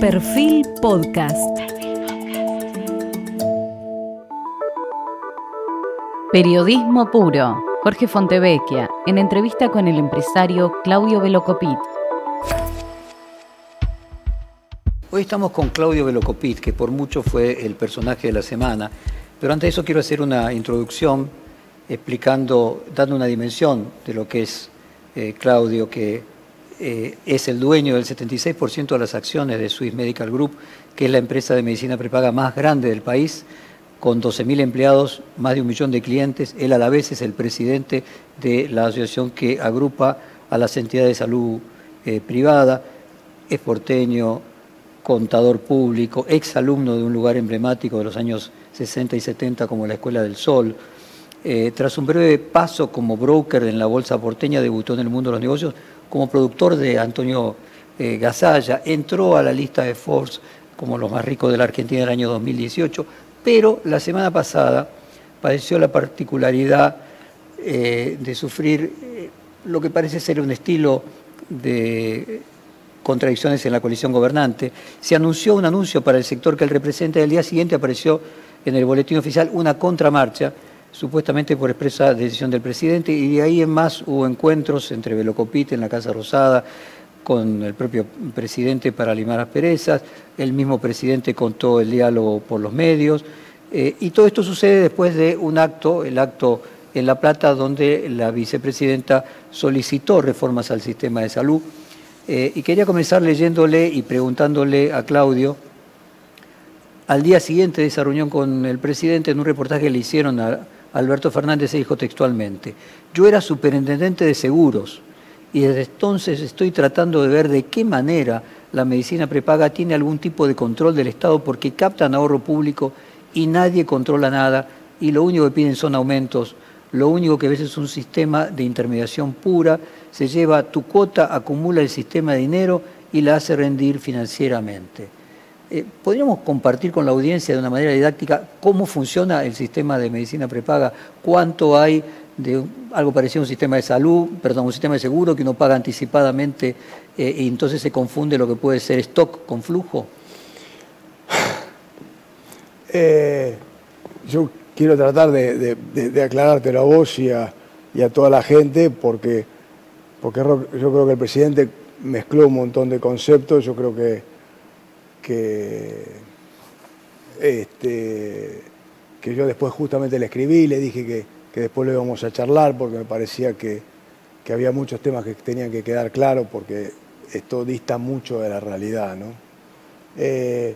Perfil Podcast. Periodismo puro. Jorge Fontevecchia, en entrevista con el empresario Claudio Velocopit. Hoy estamos con Claudio Velocopit, que por mucho fue el personaje de la semana, pero antes de eso quiero hacer una introducción explicando, dando una dimensión de lo que es eh, Claudio, que eh, es el dueño del 76% de las acciones de Swiss Medical Group, que es la empresa de medicina prepaga más grande del país, con 12.000 empleados, más de un millón de clientes. Él a la vez es el presidente de la asociación que agrupa a las entidades de salud eh, privada, es porteño, contador público, ex alumno de un lugar emblemático de los años 60 y 70 como la Escuela del Sol. Eh, tras un breve paso como broker en la bolsa porteña, debutó en el mundo de los negocios como productor de Antonio eh, Gasalla, entró a la lista de Forbes como los más ricos de la Argentina del año 2018, pero la semana pasada padeció la particularidad eh, de sufrir eh, lo que parece ser un estilo de contradicciones en la coalición gobernante. Se anunció un anuncio para el sector que él representa y al día siguiente apareció en el boletín oficial una contramarcha supuestamente por expresa decisión del presidente, y de ahí en más hubo encuentros entre Velocopite en la Casa Rosada, con el propio presidente para limar asperezas, el mismo presidente contó el diálogo por los medios, eh, y todo esto sucede después de un acto, el acto en La Plata, donde la vicepresidenta solicitó reformas al sistema de salud. Eh, y quería comenzar leyéndole y preguntándole a Claudio, al día siguiente de esa reunión con el presidente, en un reportaje le hicieron a, Alberto Fernández se dijo textualmente, yo era superintendente de seguros y desde entonces estoy tratando de ver de qué manera la medicina prepaga tiene algún tipo de control del Estado porque captan ahorro público y nadie controla nada y lo único que piden son aumentos, lo único que ves es un sistema de intermediación pura, se lleva tu cuota, acumula el sistema de dinero y la hace rendir financieramente. Eh, ¿Podríamos compartir con la audiencia de una manera didáctica cómo funciona el sistema de medicina prepaga? ¿Cuánto hay de algo parecido a un sistema de salud, perdón, un sistema de seguro que uno paga anticipadamente eh, y entonces se confunde lo que puede ser stock con flujo? Eh, yo quiero tratar de, aclarártelo a vos y a, toda la gente porque, porque yo creo que el presidente mezcló un montón de conceptos, yo creo que que, este, que yo después justamente le escribí, le dije que, después lo íbamos a charlar porque me parecía que, había muchos temas que tenían que quedar claros porque esto dista mucho de la realidad. Eh,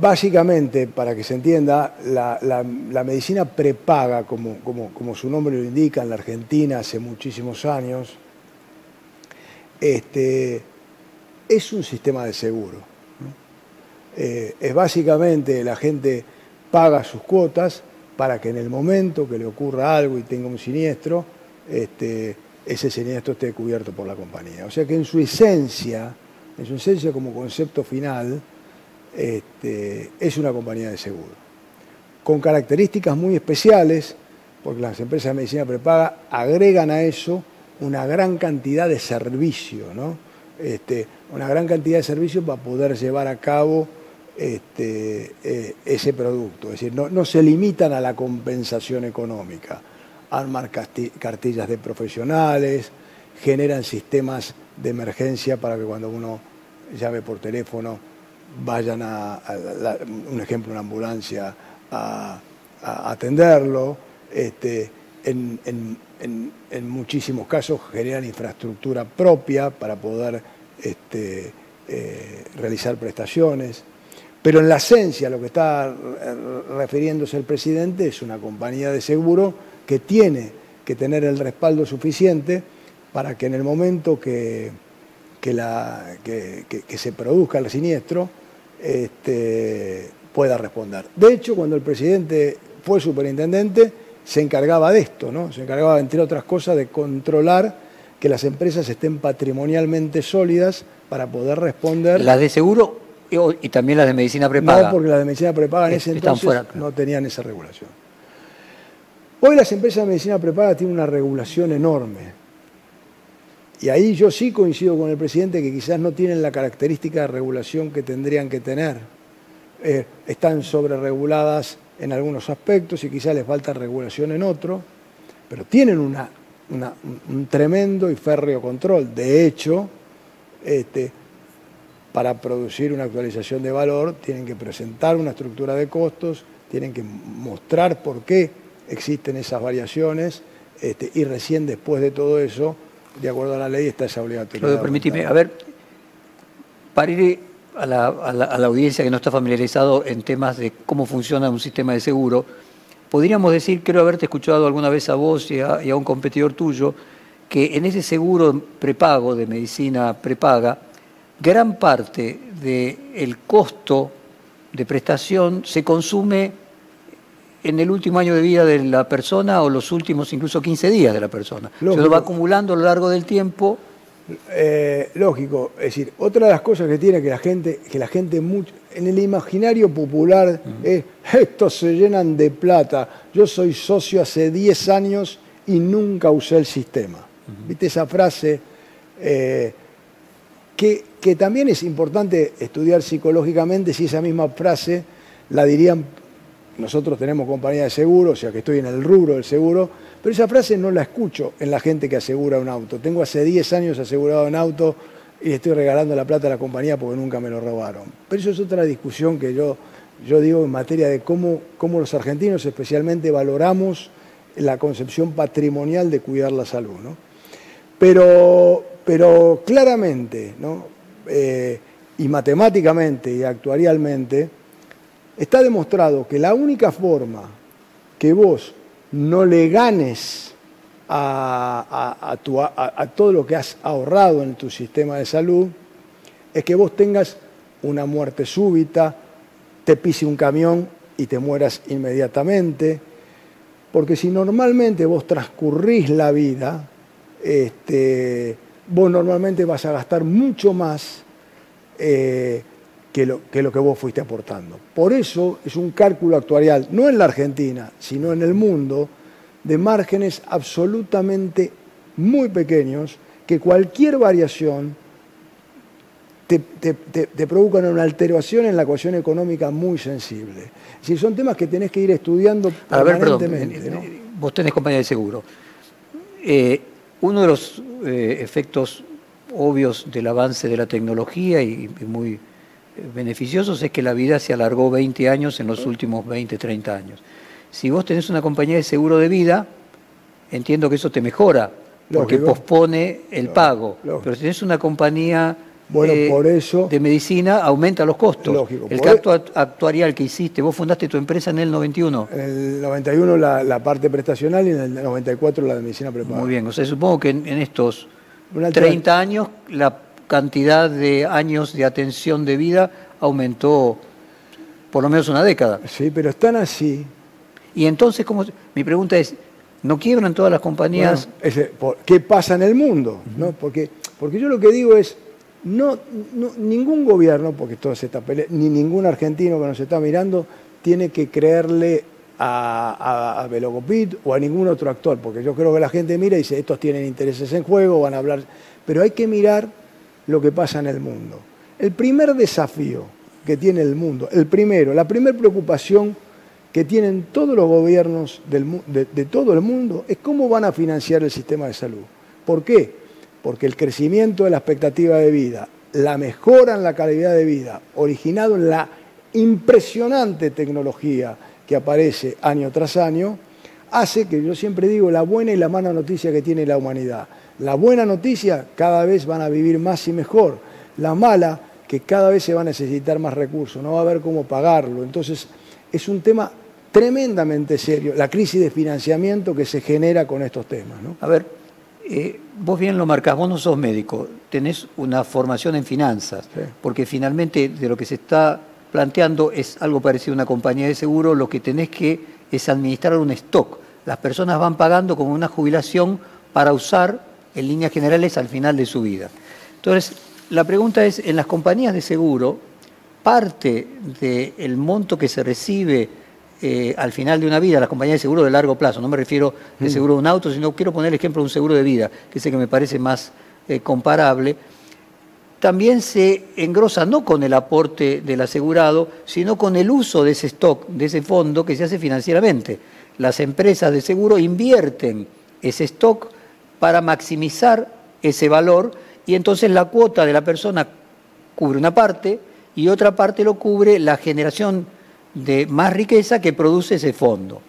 básicamente, para que se entienda, la, medicina prepaga, como, como, su nombre lo indica, en la Argentina hace muchísimos años, este, es un sistema de seguro. Eh, es básicamente la gente paga sus cuotas para que en el momento que le ocurra algo y tenga un siniestro, este, ese siniestro esté cubierto por la compañía. O sea que en su esencia, en su esencia como concepto final, este, es una compañía de seguro. Con características muy especiales, porque las empresas de medicina prepaga agregan a eso una gran cantidad de servicio, ¿no? Este, una gran cantidad de servicios para poder llevar a cabo este, eh, ese producto. Es decir, no, se limitan a la compensación económica, arman cartillas de profesionales, generan sistemas de emergencia para que cuando uno llame por teléfono vayan a, un ejemplo, una ambulancia a, atenderlo. Este, en muchísimos casos generan infraestructura propia para poder este, eh, realizar prestaciones. Pero en la esencia, lo que está refiriéndose el presidente es una compañía de seguro que tiene que tener el respaldo suficiente para que en el momento que, la, se produzca el siniestro este, pueda responder. De hecho, cuando el presidente fue superintendente, se encargaba de esto, ¿no? Se encargaba, entre otras cosas, de controlar que las empresas estén patrimonialmente sólidas para poder responder. Las de seguro y también las de medicina prepaga. No, porque las de medicina prepaga en ese entonces no tenían esa regulación. Hoy las empresas de medicina prepaga tienen una regulación enorme Y ahí yo sí coincido con el presidente que quizás no tienen la característica de regulación que tendrían que tener. Eh, están sobrereguladas en algunos aspectos y quizás les falta regulación en otros, pero tienen una, un tremendo y férreo control. De hecho, este, para producir una actualización de valor tienen que presentar una estructura de costos, tienen que mostrar por qué existen esas variaciones este, y recién después de todo eso de acuerdo a la ley, está esa obligatoriedad. Permíteme, a ver, para ir a la, audiencia que no está familiarizado en temas de cómo funciona un sistema de seguro, podríamos decir, creo haberte escuchado alguna vez a vos y a, un competidor tuyo, que en ese seguro prepago de medicina prepaga, gran parte del costo de prestación se consume en el último año de vida de la persona o los últimos incluso 15 días de la persona. Se lo va acumulando a lo largo del tiempo. Eh, lógico, es decir, otra de las cosas que tiene que la gente, que la gente mucho, en el imaginario popular es, estos se llenan de plata, yo soy socio hace 10 años y nunca usé el sistema. ¿Viste esa frase? Eh, que, que también es importante estudiar psicológicamente si esa misma frase la dirían nosotros tenemos compañía de seguro, o sea que estoy en el rubro del seguro, pero esa frase no la escucho en la gente que asegura un auto. Tengo hace 10 años asegurado un auto y estoy regalando la plata a la compañía porque nunca me lo robaron. Pero eso es otra discusión que yo, yo digo en materia de cómo, cómo los argentinos especialmente valoramos la concepción patrimonial de cuidar la salud. ¿no? Pero, pero claramente ¿no? Eh, y matemáticamente y actuarialmente, Está demostrado que la única forma que vos no le ganes a, todo lo que has ahorrado en tu sistema de salud es que vos tengas una muerte súbita, te pise un camión y te mueras inmediatamente, porque si normalmente vos transcurrís la vida, este, vos normalmente vas a gastar mucho más eh, que lo, que lo que vos fuiste aportando. Por eso es un cálculo actuarial, no en la Argentina, sino en el mundo, de márgenes absolutamente muy pequeños, que cualquier variación te, te, provocan una alteración en la ecuación económica muy sensible. Si son temas que tenés que ir estudiando permanentemente. A ver, perdón, vos tenés compañía de seguro. Eh, uno de los eh, efectos obvios del avance de la tecnología y muy beneficiosos es que la vida se alargó 20 años en los últimos 20, 30 años. Si vos tenés una compañía de seguro de vida, entiendo que eso te mejora, porque pospone el pago. Pero si tenés una compañía eh, de medicina, aumenta los costos. el caso actuarial que hiciste, vos fundaste tu empresa en el 91. En el 91 la, parte prestacional y en el 94 la de medicina prepaga. Muy bien, o sea, supongo que en, estos 30 años la cantidad de años de atención de vida aumentó por lo menos una década. Sí, pero están así. Y entonces, ¿cómo? mi pregunta es, ¿no quiebran todas las compañías? ¿Qué pasa en el mundo? ¿no? Porque, porque yo lo que digo es, no, ningún gobierno, porque todo se está ni ningún argentino que nos está mirando, tiene que creerle a, a, o a ningún otro actor, porque yo creo que la gente mira y dice, estos tienen intereses en juego, van a hablar, pero hay que mirar lo que pasa en el mundo. El primer desafío que tiene el mundo, el primero, la primera preocupación que tienen todos los gobiernos de, todo el mundo es cómo van a financiar el sistema de salud. ¿Por qué? Porque el crecimiento de la expectativa de vida, la mejora en la calidad de vida, originado en la impresionante tecnología que aparece año tras año, hace que yo siempre digo la buena y la mala noticia que tiene la humanidad. La buena noticia, cada vez van a vivir más y mejor. La mala, que cada vez se va a necesitar más recursos, no va a haber cómo pagarlo. Entonces, es un tema tremendamente serio, la crisis de financiamiento que se genera con estos temas. A ver, eh, vos bien lo marcás, vos no sos médico, tenés una formación en finanzas, porque finalmente de lo que se está planteando es algo parecido a una compañía de seguro, lo que tenés que es administrar un stock. Las personas van pagando como una jubilación para usar en líneas generales al final de su vida. Entonces, la pregunta es, en las compañías de seguro, parte del monto que se recibe eh, al final de una vida, las compañías de seguro de largo plazo, no me refiero de mm. seguro de un auto, sino quiero poner el ejemplo de un seguro de vida, que es el que me parece más, eh, comparable, también se engrosa no con el aporte del asegurado, sino con el uso de ese stock, de ese fondo que se hace financieramente. Las empresas de seguro invierten ese stock para maximizar ese valor y entonces la cuota de la persona cubre una parte y otra parte lo cubre la generación de más riqueza que produce ese fondo.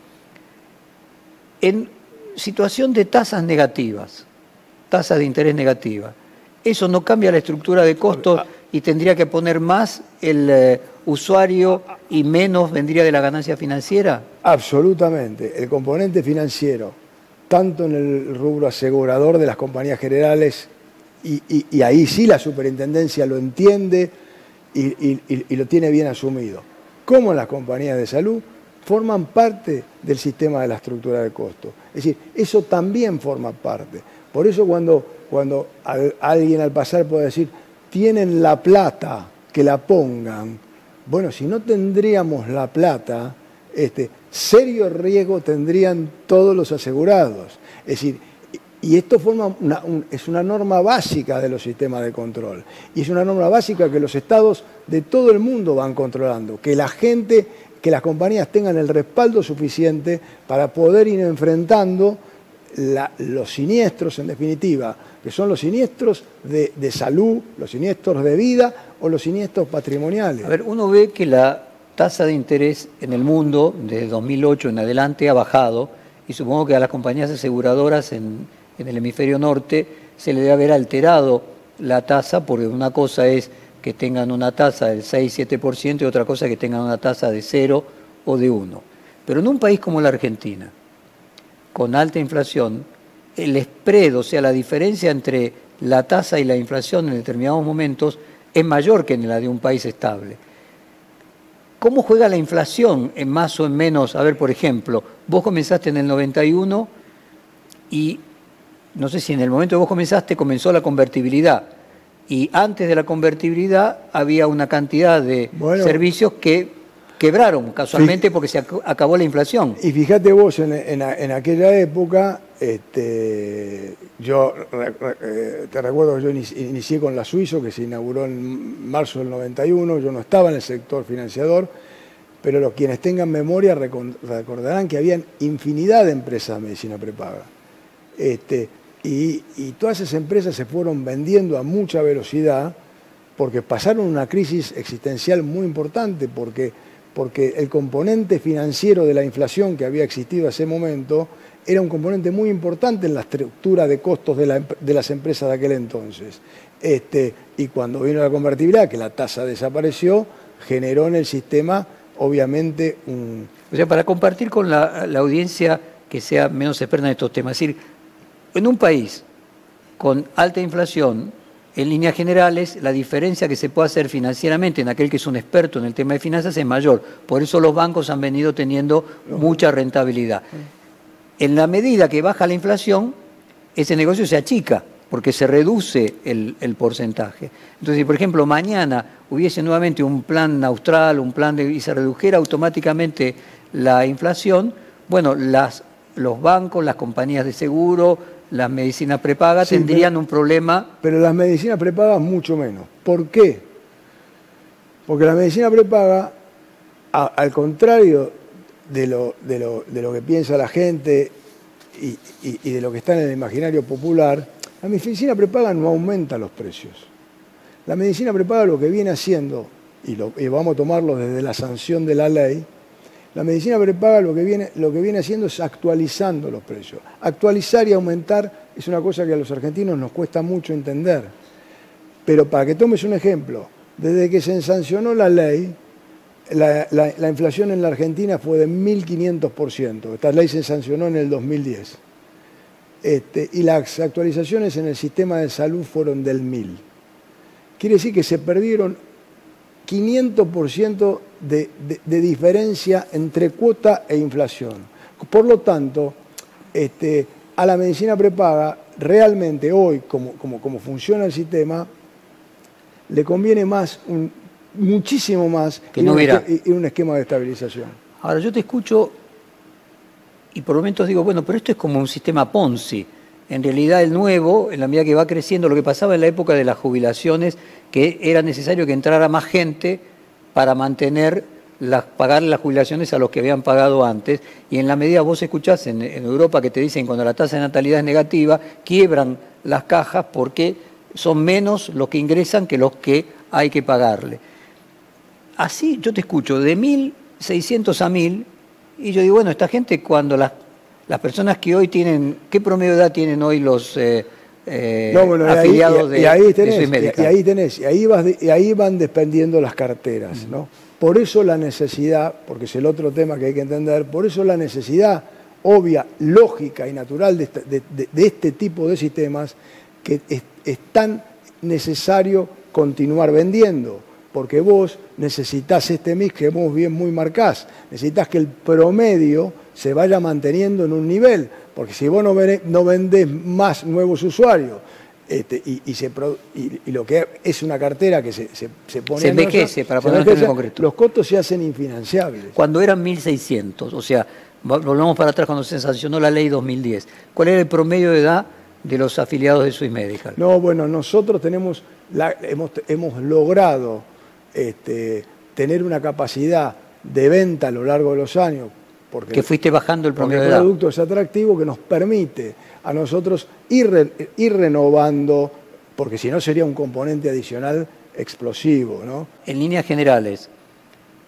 En situación de tasas negativas, tasas de interés negativas, eso no cambia la estructura de costos y tendría que poner más el eh, usuario y menos vendría de la ganancia financiera? Absolutamente. El componente financiero, tanto en el rubro asegurador de las compañías generales, y, ahí sí la superintendencia lo entiende y, lo tiene bien asumido, como en las compañías de salud, forman parte del sistema de la estructura de costos. Es decir, eso también forma parte. Por eso cuando cuando alguien al pasar puede decir, tienen la plata, que la pongan. Bueno, si no tendríamos la plata, este, serio riesgo tendrían todos los asegurados. Es decir, y esto forma es una norma básica de los sistemas de control. Y es una norma básica que los estados de todo el mundo van controlando. Que la gente, que las compañías tengan el respaldo suficiente para poder ir enfrentando los siniestros, en definitiva, que son los siniestros de, salud, los siniestros de vida o los siniestros patrimoniales. A ver, uno ve que la tasa de interés en el mundo desde 2008 en adelante ha bajado y supongo que a las compañías aseguradoras en, en el hemisferio norte se le debe haber alterado la tasa porque una cosa es que tengan una tasa del 6-7% y otra cosa que tengan una tasa de 0 o de 1. Pero en un país como la Argentina, con alta inflación, el spread, o sea, la diferencia entre la tasa y la inflación en determinados momentos es mayor que en la de un país estable. ¿Cómo juega la inflación en más o en menos? A ver, por ejemplo, vos comenzaste en el 91 y no sé si en el momento que vos comenzaste comenzó la convertibilidad y antes de la convertibilidad había una cantidad de servicios que quebraron casualmente porque se acabó la inflación. Y fíjate vos, en, aquella época, este, yo eh, te recuerdo que yo inicié con la Suizo, que se inauguró en marzo del 91, yo no estaba en el sector financiador, pero los quienes tengan memoria recordarán que habían infinidad de empresas de medicina prepaga. Este, y, todas esas empresas se fueron vendiendo a mucha velocidad porque pasaron una crisis existencial muy importante, porque porque el componente financiero de la inflación que había existido en ese momento era un componente muy importante en la estructura de costos de, las empresas de aquel entonces. Este, y cuando vino la convertibilidad, que la tasa desapareció, generó en el sistema, obviamente, un... O sea, para compartir con la, la audiencia que sea menos experta en estos temas, es decir, en un país con alta inflación, en líneas generales, la diferencia que se puede hacer financieramente en aquel que es un experto en el tema de finanzas es mayor. Por eso los bancos han venido teniendo mucha rentabilidad. En la medida que baja la inflación, ese negocio se achica, porque se reduce el, porcentaje. Entonces, si por ejemplo mañana hubiese nuevamente un plan austral, un plan de, y se redujera automáticamente la inflación, bueno, las, los bancos, las compañías de seguro, las medicinas prepagas tendrían un problema. Pero las medicinas prepagas mucho menos. ¿Por qué? Porque la medicina prepaga, al contrario de lo, de, lo, que piensa la gente y, de lo que está en el imaginario popular, la medicina prepaga no aumenta los precios. La medicina prepaga lo que viene haciendo, y, lo, y vamos a tomarlo desde la sanción de la ley, la medicina prepaga lo que, viene, lo que viene haciendo es actualizando los precios. Actualizar y aumentar es una cosa que a los argentinos nos cuesta mucho entender. Pero para que tomes un ejemplo, desde que se sancionó la ley, la, inflación en la Argentina fue de 1.500%. Esta ley se sancionó en el 2010. Este, y las actualizaciones en el sistema de salud fueron del 1.000. Quiere decir que se perdieron 500% de, de, diferencia entre cuota e inflación. Por lo tanto, este, a la medicina prepaga, realmente hoy, como, como, funciona el sistema, le conviene más, muchísimo más, que no un esquema de estabilización. Ahora, yo te escucho y por momentos digo, bueno, pero esto es como un sistema Ponzi. en realidad el nuevo, en la medida que va creciendo, lo que pasaba en la época de las jubilaciones, que era necesario que entrara más gente para mantener las, pagar las jubilaciones a los que habían pagado antes, y en la medida vos escuchás en, en Europa que te dicen cuando la tasa de natalidad es negativa, quiebran las cajas porque son menos los que ingresan que los que hay que pagarle. Así yo te escucho, de 1.600 a 1.000, y yo digo, bueno, esta gente cuando las, las personas que hoy tienen, ¿qué promedio de edad tienen hoy los eh, eh, No, bueno, y ahí- afiliados y, de, y ahí tenés, y, ahí tenés, y ahí, vas de- y ahí van dependiendo las carteras, ¿no? Por eso la necesidad, porque es el otro tema que hay que entender, por eso la necesidad obvia, lógica y natural este, de- de este tipo de sistemas que es, es tan necesario continuar vendiendo, porque vos necesitas este mix que vos bien muy marcás, necesitas que el promedio se vaya manteniendo en un nivel, porque si vos no, vendés más nuevos usuarios, este, y, y se pro- y- y lo que es una cartera que se, se, se pone Se envejece, para ponerlo en concretos. los costos se hacen infinanciables. Cuando eran 1.600, o sea, vol- volvemos para atrás cuando se sancionó la ley 2010, ¿cuál era el promedio de edad de los afiliados de Swiss Medical? No, bueno, nosotros tenemos, la- hemos, hemos logrado este, tener una capacidad de venta a lo largo de los años, porque, Que fuiste bajando el promedio el de edad. producto es atractivo que nos permite a nosotros ir, re- ir renovando, porque si no sería un componente adicional explosivo, ¿no? En líneas generales,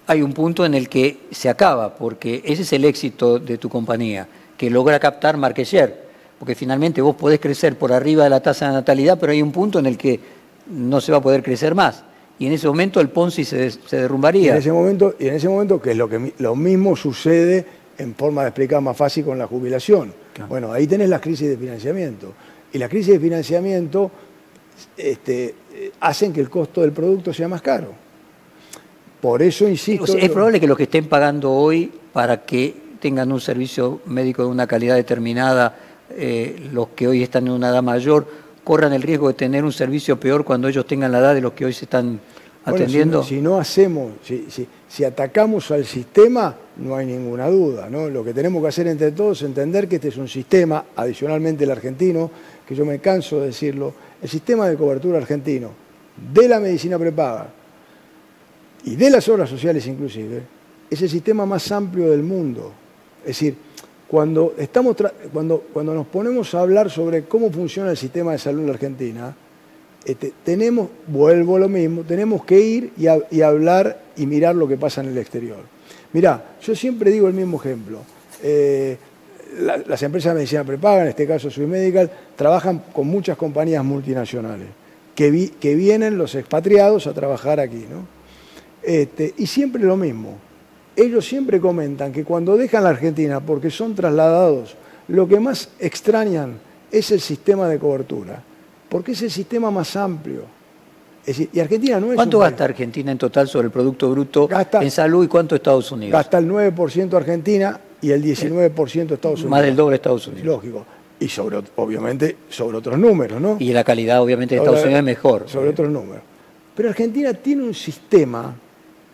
hay un punto en el que se acaba, porque ese es el éxito de tu compañía, que logra captar market share, porque finalmente vos podés crecer por arriba de la tasa de natalidad, pero hay un punto en el que no se va a poder crecer más. Y en ese momento el Ponzi se, se Y derrumbaría. en ese momento, y en ese momento que es lo que lo mismo sucede en forma de explicar más fácil con la jubilación. Claro. Bueno, ahí tenés las crisis de financiamiento. Y las crisis de financiamiento este, hacen que el costo del producto sea más caro. Por eso insisto. O sea, es probable que los que estén pagando hoy para que tengan un servicio médico de una calidad determinada, eh, los que hoy están en una edad mayor, corran el riesgo de tener un servicio peor cuando ellos tengan la edad de los que hoy se están Bueno, atendiendo. si, no- si no hacemos, si, si- si atacamos al sistema, no hay ninguna duda. ¿no? Lo que tenemos que hacer entre todos es entender que este es un sistema, adicionalmente el argentino, que yo me canso de decirlo, el sistema de cobertura argentino de la medicina prepaga y de las obras sociales inclusive, es el sistema más amplio del mundo. Es decir, cuando, estamos cuando, cuando nos ponemos a hablar sobre cómo funciona el sistema de salud en la Argentina, este, tenemos, vuelvo a lo mismo, tenemos que ir y, hablar y mirar lo que pasa en el exterior. Mirá, yo siempre digo el mismo ejemplo. Eh, la- las empresas de medicina prepaga, en este caso Swiss Medical, trabajan con muchas compañías multinacionales que vienen los expatriados a trabajar aquí. ¿no? Este, y siempre lo mismo. Ellos siempre comentan que cuando dejan la Argentina, porque son trasladados, lo que más extrañan es el sistema de cobertura, porque es el sistema más amplio. Es decir, y Argentina no es ¿Cuánto país- gasta Argentina en total sobre el Producto Bruto Gasta- en salud y cuánto Estados Unidos? Gasta el 9% Argentina y el 19% Estados Unidos. Más del doble Estados Unidos. Lógico. Y sobre, obviamente sobre otros números, ¿no? Y la calidad obviamente de Estados Unidos es mejor. Sobre otros números. Pero Argentina tiene un sistema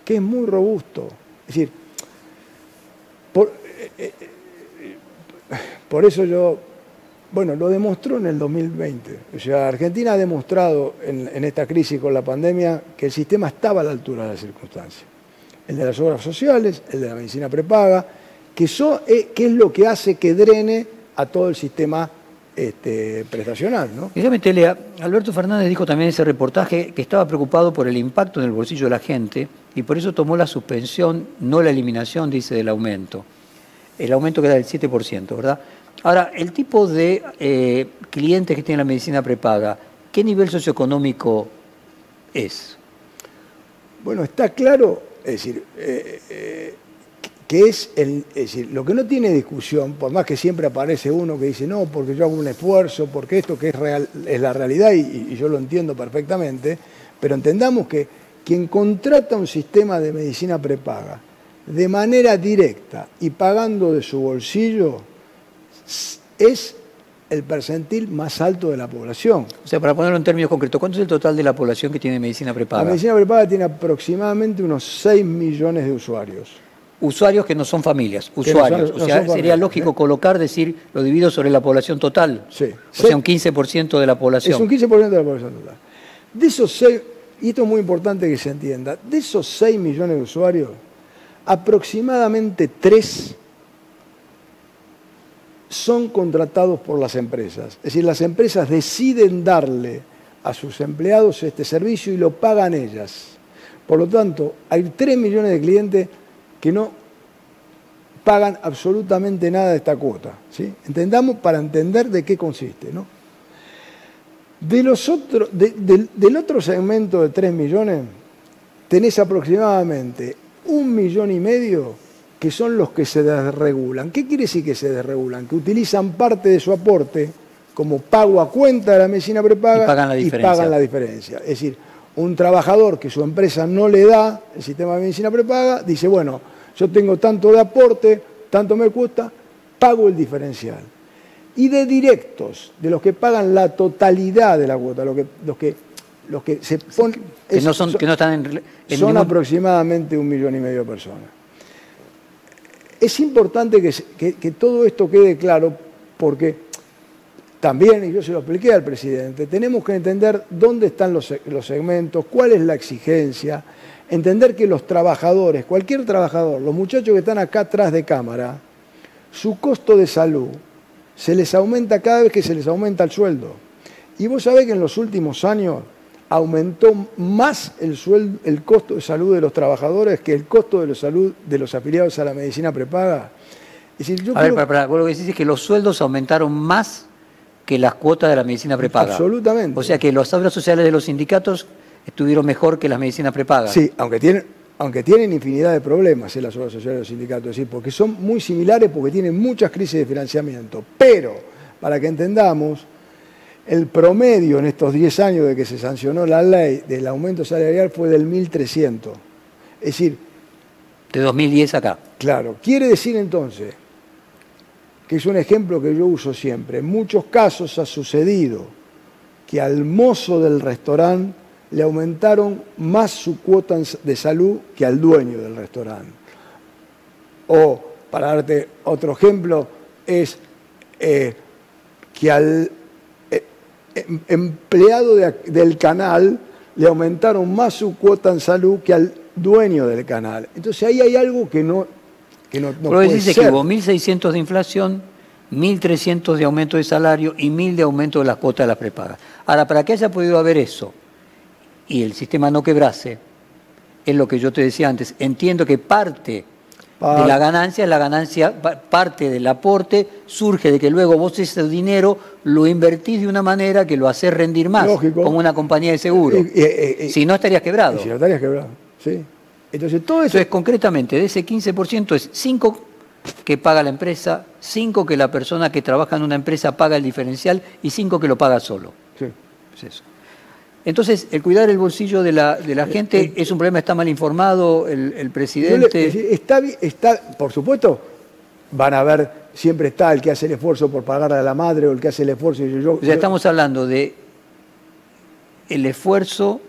que es muy robusto. Es decir, por, eh, eh, eh, por eso yo, bueno, lo demostró en el 2020. O sea, Argentina ha demostrado en, esta crisis con la pandemia que el sistema estaba a la altura de las circunstancias. El de las obras sociales, el de la medicina prepaga, que, so- eh, que es lo que hace que drene a todo el sistema este, prestacional, ¿no? Alberto Fernández dijo también en ese reportaje que estaba preocupado por el impacto en el bolsillo de la gente y por eso tomó la suspensión, no la eliminación, dice, del aumento. El aumento que da del 7%, ¿verdad? Ahora, el tipo de eh, clientes que tiene la medicina prepaga, ¿qué nivel socioeconómico es? Bueno, está claro, es decir, eh, eh, que es, el, es decir, lo que no tiene discusión, por más que siempre aparece uno que dice, no, porque yo hago un esfuerzo, porque esto que es, real, es la realidad y yo lo entiendo perfectamente, pero entendamos que quien contrata un sistema de medicina prepaga de manera directa y pagando de su bolsillo es el percentil más alto de la población. O sea, para ponerlo en términos concretos, ¿cuánto es el total de la población que tiene medicina La prepaga? medicina prepaga tiene aproximadamente unos 6 millones de usuarios. Usuarios que no son familias, usuarios. o sea, sería lógico ¿eh? colocar, decir, lo divido sobre la población total. Sí. O sea, un 15% de la población. Es un 15% de la población total. De esos 6, y esto es muy importante que se entienda, de esos 6 millones de usuarios, aproximadamente 3 son contratados por las empresas. Es decir, las empresas deciden darle a sus empleados este servicio y lo pagan ellas. Por lo tanto, hay 3 millones de clientes que no pagan absolutamente nada de esta cuota. ¿sí? Entendamos para entender de qué consiste. ¿no? De los otros, del otro segmento de 3 millones, tenés aproximadamente un millón y medio que son los que se desregulan. ¿Qué quiere decir que se desregulan? Que utilizan parte de su aporte como pago a cuenta de la medicina prepaga y pagan la diferencia. pagan la diferencia. Es decir, un trabajador que su empresa no le da el sistema de medicina prepaga, dice, bueno, yo tengo tanto de aporte, tanto me cuesta, pago el diferencial. Y de directos, de los que pagan la totalidad de la cuota, los que, los que, los que se ponen... Que, no son, que no están en, en Son aproximadamente un millón y medio de personas. Es importante que, que todo esto quede claro porque también, y yo se lo expliqué al presidente, tenemos que entender dónde están los, los segmentos, cuál es la exigencia, entender que los trabajadores, cualquier trabajador, los muchachos que están acá atrás de cámara, su costo de salud se les aumenta cada vez que se les aumenta el sueldo. Y vos sabés que en los últimos años aumentó más el, sueldo, el costo de salud de los trabajadores que el costo de la salud de los afiliados a la medicina prepaga. Es decir, yo a ver, para, vos lo que decís es que los sueldos aumentaron más que las cuotas de la medicina prepaga. Absolutamente. O sea que las obras sociales de los sindicatos estuvieron mejor que las medicinas prepagas. Sí, aunque tienen, aunque tienen infinidad de problemas en las obras sociales de los sindicatos, decir, porque son muy similares porque tienen muchas crisis de financiamiento. Pero, para que entendamos, el promedio en estos 10 años de que se sancionó la ley del aumento salarial fue del 1.300. Es decir... De 2010 acá. Claro. Quiere decir entonces que es un ejemplo que yo uso siempre. En muchos casos ha sucedido que al mozo del restaurante le aumentaron más su cuota de salud que al dueño del restaurante. O, para darte otro ejemplo, es eh, que al eh, em, empleado del canal le aumentaron más su cuota en salud que al dueño del canal. Entonces ahí hay algo que no, que no, no puede dice que hubo 1.600 de inflación, 1.300 de aumento de salario y 1.000 de aumento de las cuotas de las prepagas. Ahora, para que haya podido haber eso y el sistema no quebrase, es lo que yo te decía antes, entiendo que parte de la ganancia, la ganancia, parte del aporte surge de que luego vos ese dinero lo invertís de una manera que lo haces rendir más, como una compañía de seguro. Eh, eh, eh, si no estarías quebrado. Si no estarías quebrado, sí. Entonces todo eso... Entonces concretamente de ese 15% es 5 que paga la empresa, 5 que la persona que trabaja en una empresa paga el diferencial y 5 que lo paga solo. Sí. Es eso. Entonces, el cuidar el bolsillo de la, de la gente es un problema, está mal informado el, presidente. está, está, por supuesto, van a ver, siempre está el que hace el esfuerzo por pagar a la madre o el que hace el esfuerzo. Yo, o sea, estamos hablando de el esfuerzo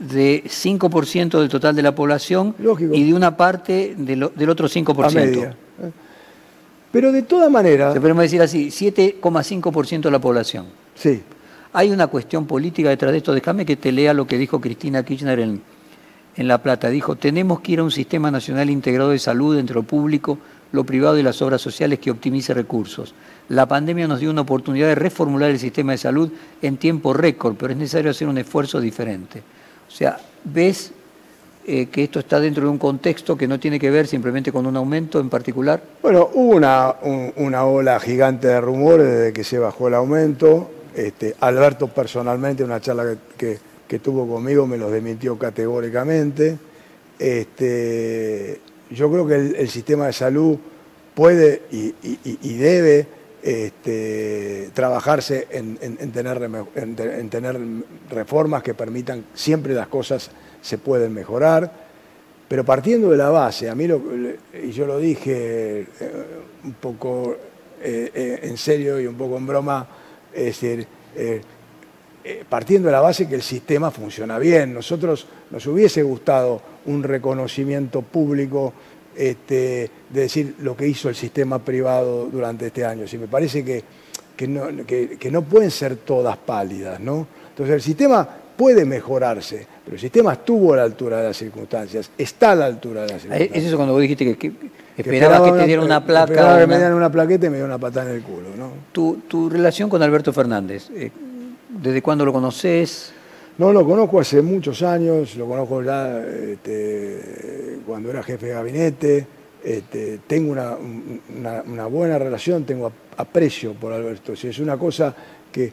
de 5% del total de la población y de una parte del otro 5%. media. Pero de todas maneras... Se podemos decir así, 7,5% de la población. Sí. Hay una cuestión política detrás de esto. Déjame que te lea lo que dijo Cristina Kirchner en, en La Plata. Dijo, tenemos que ir a un sistema nacional integrado de salud entre lo público, lo privado y las obras sociales que optimice recursos. La pandemia nos dio una oportunidad de reformular el sistema de salud en tiempo récord, pero es necesario hacer un esfuerzo diferente. O sea, ves eh, que esto está dentro de un contexto que no tiene que ver simplemente con un aumento en particular? Bueno, hubo una, una ola gigante de rumores desde que se bajó el aumento. Este, Alberto personalmente, una charla que, tuvo conmigo, me lo desmintió categóricamente. Este, yo creo que el, sistema de salud puede y, y debe este, trabajarse en, tener, en, tener, reformas que permitan, siempre las cosas se pueden mejorar, pero partiendo de la base, a mí, lo, y yo lo dije eh, un poco eh, eh, en serio y un poco en broma, es decir, partiendo de la base que el sistema funciona bien, nosotros nos hubiese gustado un reconocimiento público este, de decir lo que hizo el sistema privado durante este año. Si me parece que, que, no, que, no pueden ser todas pálidas, ¿no? Entonces el sistema puede mejorarse, pero el sistema estuvo a la altura de las circunstancias, está a la altura de las circunstancias. Es eso cuando vos dijiste que, esperaba que te dieran una placa. Esperaba que me dieran una plaqueta y me dieran una patada en el culo, ¿no? Tu, tu relación con Alberto Fernández, eh, ¿desde cuándo lo conoces? No, lo conozco hace muchos años, lo conozco ya este, cuando era jefe de gabinete, este, tengo una, buena relación, tengo aprecio por Alberto. Si es una cosa que,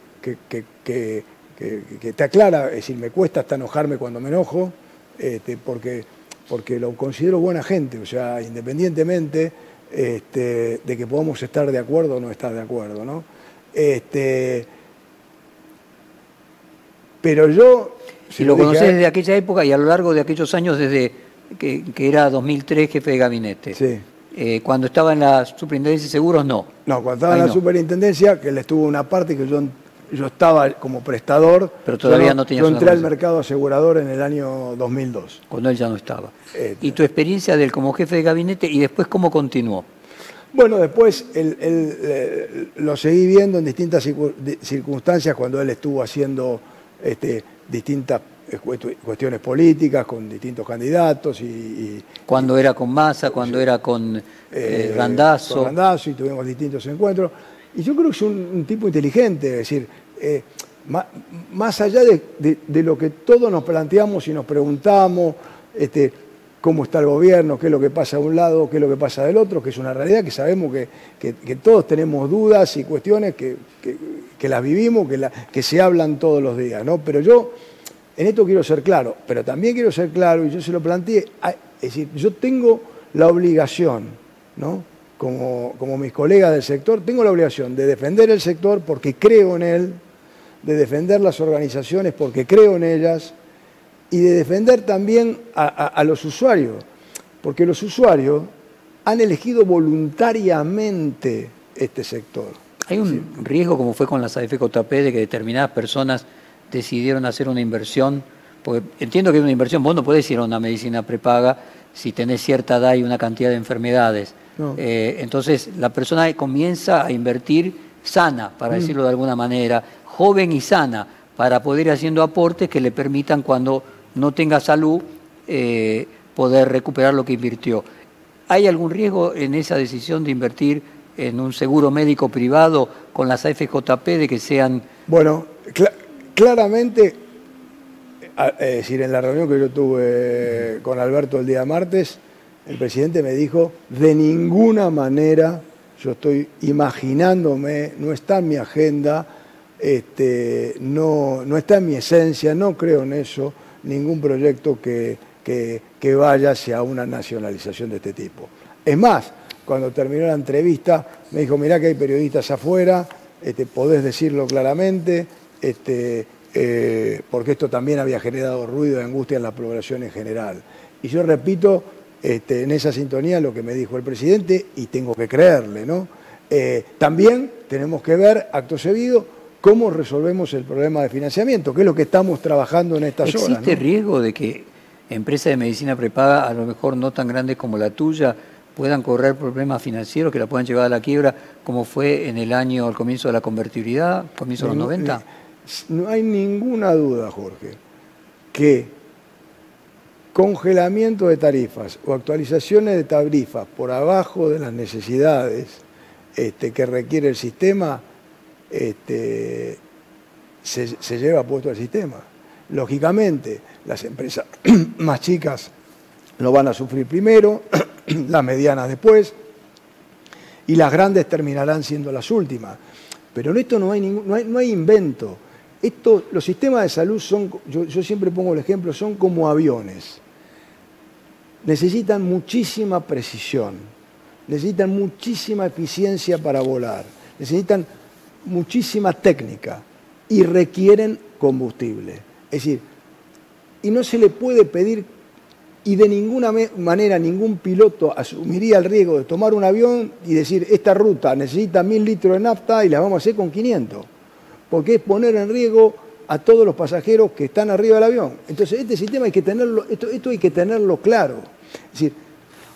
te aclara, es decir, me cuesta hasta enojarme cuando me enojo, este, porque, porque lo considero buena gente, o sea, independientemente de que podamos estar de acuerdo o no estar de acuerdo. ¿no? Pero yo... Si lo conoces desde aquella época y a lo largo de aquellos años desde que, era 2003 jefe de gabinete. Sí. Eh, cuando estaba en la superintendencia de seguros, no. No, cuando estaba en la superintendencia, que él estuvo una parte que yo, yo estaba como prestador. Pero todavía no, tenía Yo entré al mercado asegurador en el año 2002. Cuando él ya no estaba. Este. ¿Y tu experiencia de él como jefe de gabinete y después cómo continuó? Bueno, después eh, lo seguí viendo en distintas circunstancias cuando él estuvo haciendo este, distintas eh, cuestiones políticas con distintos candidatos y, cuando era con Massa, cuando era con eh, eh Randazzo. y tuvimos distintos encuentros. Y yo creo que es un, tipo inteligente, es decir, eh, más, allá de, lo que todos nos planteamos y nos preguntamos, este, cómo está el gobierno, qué es lo que pasa de un lado, qué es lo que pasa del otro, que es una realidad que sabemos que, todos tenemos dudas y cuestiones que, las vivimos, que, que se hablan todos los días. ¿no? Pero yo en esto quiero ser claro, pero también quiero ser claro, y yo se lo planteé, es decir, yo tengo la obligación, ¿no? Como, como mis colegas del sector, tengo la obligación de defender el sector porque creo en él, de defender las organizaciones porque creo en ellas, y de defender también a, los usuarios, porque los usuarios han elegido voluntariamente este sector. Hay un riesgo, como fue con las AFJP, de que determinadas personas decidieron hacer una inversión, porque entiendo que es una inversión, vos no podés ir a una medicina prepaga si tenés cierta edad y una cantidad de enfermedades. Eh, entonces la persona comienza a invertir sana, para mm. decirlo de alguna manera, joven y sana, para poder ir haciendo aportes que le permitan cuando no tenga salud, eh, poder recuperar lo que invirtió. ¿Hay algún riesgo en esa decisión de invertir en un seguro médico privado con las AFJP de que sean... Bueno, claramente, es decir, en la reunión que yo tuve con Alberto el día martes, el presidente me dijo, de ninguna manera, yo estoy imaginándome, no está en mi agenda, este, no, no está en mi esencia, no creo en eso, ningún proyecto que, vaya hacia una nacionalización de este tipo. Es más, cuando terminó la entrevista, me dijo, mirá que hay periodistas afuera, este, podés decirlo claramente, este, eh, porque esto también había generado ruido y angustia en la población en general. Y yo repito este, en esa sintonía lo que me dijo el presidente y tengo que creerle. ¿no? Eh, también tenemos que ver, acto seguido, cómo resolvemos el problema de financiamiento, que es lo que estamos trabajando en estas horas. ¿Existe riesgo de que empresas de medicina prepaga, a lo mejor no tan grandes como la tuya, puedan correr problemas financieros que la puedan llevar a la quiebra, como fue en el año, al comienzo de la convertibilidad, comienzo de los 90? No hay ninguna duda, Jorge, que congelamiento de tarifas o actualizaciones de tarifas por abajo de las necesidades este, que requiere el sistema este, se, lleva puesto al sistema. Lógicamente, las empresas más chicas lo van a sufrir primero, las medianas después, y las grandes terminarán siendo las últimas. Pero en esto no hay, ningún, no hay, invento. Esto, los sistemas de salud son, yo siempre pongo el ejemplo, son como aviones. Necesitan muchísima precisión, necesitan muchísima eficiencia para volar, necesitan muchísima técnica y requieren combustible. Es decir, y no se le puede pedir, y de ninguna manera ningún piloto asumiría el riesgo de tomar un avión y decir, esta ruta necesita mil litros de nafta y la vamos a hacer con 500, porque es poner en riesgo a todos los pasajeros que están arriba del avión. Entonces, este sistema hay que tenerlo, esto, esto hay que tenerlo claro. Es decir,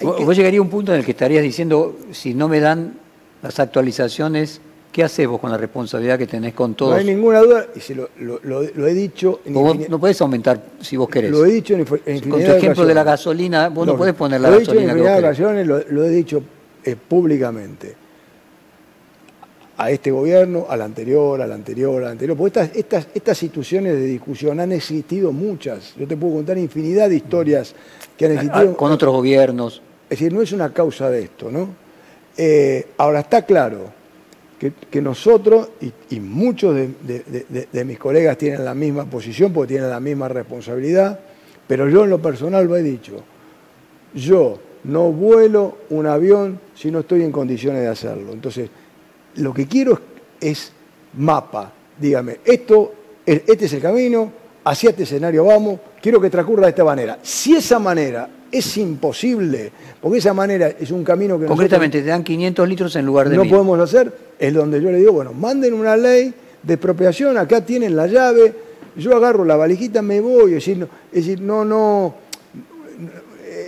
Vos, vos llegaría a un punto en el que estarías diciendo, si no me dan las actualizaciones, ¿qué haces vos con la responsabilidad que tenés con No todos? hay ninguna duda, y se lo, lo- lo- lo he dicho en Vos no podés aumentar si vos querés. Lo he dicho en, en Con tu ejemplo de la gasolina, vos no, podés poner la lo he dicho en gasolina que infinidad ocasiones, lo, lo he dicho eh, públicamente. A este gobierno, al anterior, al anterior, al anterior. Porque estas, estas, estas situaciones de discusión han existido muchas. Yo te puedo contar infinidad de historias que han Ah, existido. Con otros gobiernos. Es decir, no es una causa de esto, ¿no? Eh, ahora está claro que, que nosotros, y, y muchos de, de- de- de- de mis colegas tienen la misma posición porque tienen la misma responsabilidad, pero yo en lo personal lo he dicho, yo no vuelo un avión si no estoy en condiciones de hacerlo. Entonces, lo que quiero es, mapa, dígame, esto, es- este es el camino, hacia este escenario vamos, quiero que transcurra de esta manera. Si esa manera es imposible, porque esa manera es un camino que nosotros Concretamente, te dan 500 litros en lugar de no 1000. podemos hacer, es donde yo le digo, bueno, manden una ley de expropiación, acá tienen la llave, yo agarro la valijita, me voy, es decir, no, es decir, no, no,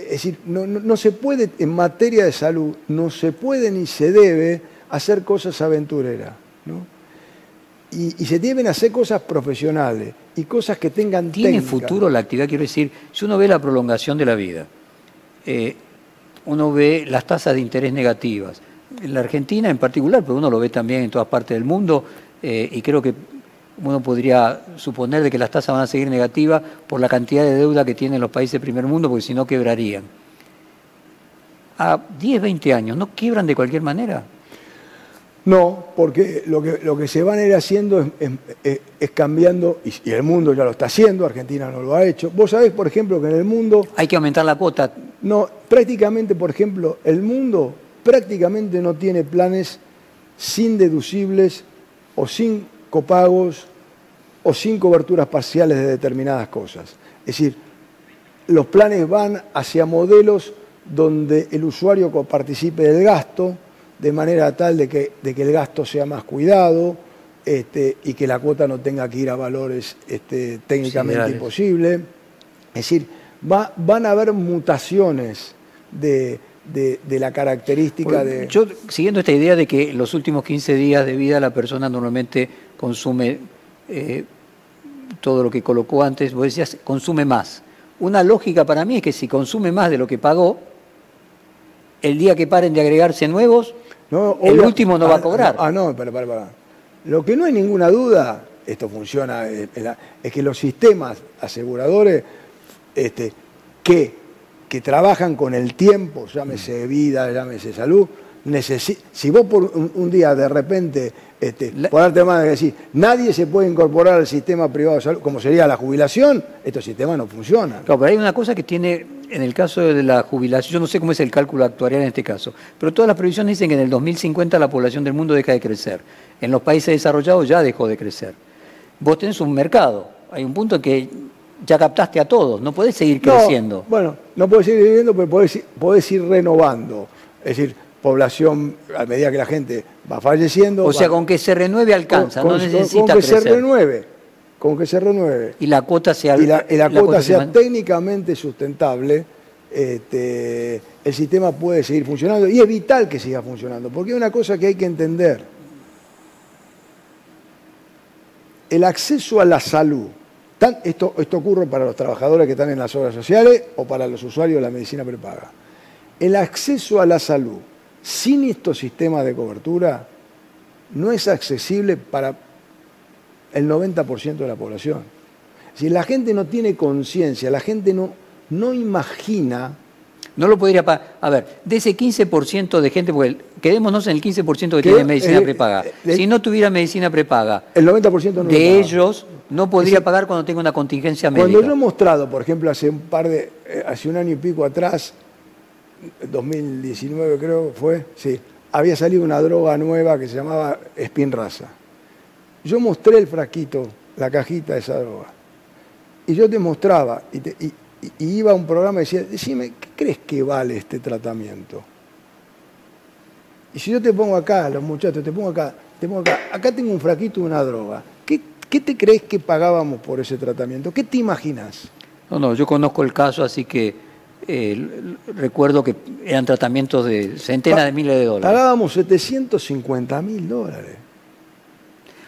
es decir, no, no- no se puede, en materia de salud, no se puede ni se debe hacer cosas aventureras, ¿no? Y, y se deben hacer cosas profesionales y cosas que tengan ¿Tiene técnica. futuro la actividad? Quiero decir, si uno ve la prolongación de la vida, eh, uno ve las tasas de interés negativas. En la Argentina en particular, pero uno lo ve también en todas partes del mundo, eh, y creo que uno podría suponer de que las tasas van a seguir negativas por la cantidad de deuda que tienen los países del primer mundo, porque si no quebrarían. A 10, 20 años, ¿no quiebran de cualquier manera? No, porque lo que, lo que se van a ir haciendo es, es- es- es cambiando, y, y el mundo ya lo está haciendo, Argentina no lo ha hecho. Vos sabés, por ejemplo, que en el mundo, Hay que aumentar la cuota. no, prácticamente, por ejemplo, el mundo prácticamente no tiene planes sin deducibles o sin copagos o sin coberturas parciales de determinadas cosas. Es decir, los planes van hacia modelos donde el usuario participe del gasto de manera tal de que, de que el gasto sea más cuidado este, y que la cuota no tenga que ir a valores este, técnicamente imposibles. Es decir, va- van a haber mutaciones de, de- de la característica de... Yo, siguiendo esta idea de que los últimos 15 días de vida la persona normalmente consume eh, todo lo que colocó antes, vos decías, consume más. Una lógica para mí es que si consume más de lo que pagó, el día que paren de agregarse nuevos, No, el obvia- último no va a ah, cobrar. Ah, no, para, para, para. Lo que no hay ninguna duda, esto funciona, eh, es que los sistemas aseguradores este, que, que trabajan con el tiempo, llámese vida, llámese salud, necesi- si vos por un, un día de repente, este, La- por más de decir, nadie se puede incorporar al sistema privado de salud, como sería la jubilación, estos sistemas no funcionan. Claro, pero hay una cosa que tiene, en el caso de la jubilación, yo no sé cómo es el cálculo actuarial en este caso, pero todas las previsiones dicen que en el 2050 la población del mundo deja de crecer. En los países desarrollados ya dejó de crecer. Vos tenés un mercado, hay un punto en que ya captaste a todos, no podés seguir No, creciendo. bueno, no podés seguir viviendo, pero podés, podés ir renovando. Es decir, población, a medida que la gente va falleciendo. o sea, va- con que se renueve alcanza, con- no con- necesita con que crecer. se renueve. Con que se renueve. Y la cuota sea... Y la, y la cuota se sea técnicamente sustentable, este, el sistema puede seguir funcionando. Y es vital que siga funcionando, porque hay una cosa que hay que entender. El acceso a la salud, tan- esto, esto ocurre para los trabajadores que están en las obras sociales o para los usuarios de la medicina prepaga. El acceso a la salud sin estos sistemas de cobertura no es accesible para el 90% de la población. Si la gente no tiene conciencia, la gente no, no imagina, No lo podría pagar. A ver, de ese 15% de gente, porque quedémonos en el 15% que Que, tiene medicina eh, prepaga. eh, si no tuviera medicina prepaga, el 90% no lo de ellos no podría pagar cuando tenga una contingencia médica. Cuando yo he mostrado, por ejemplo, hace un par de, eh, hace un año y pico atrás, 2019 creo fue, sí, había salido una droga nueva que se llamaba Spinraza. Yo mostré el frasquito, la cajita de esa droga. Y yo te mostraba, y, y- y- y iba a un programa y decía, decime, ¿qué crees que vale este tratamiento? Y si yo te pongo acá, los muchachos, te pongo acá, te pongo acá, acá tengo un frasquito de una droga. ¿Qué, qué te crees que pagábamos por ese tratamiento? ¿Qué te imaginas? No, no, yo conozco el caso, así que eh, recuerdo que eran tratamientos de centenas de miles de dólares. Pagábamos 750 mil dólares.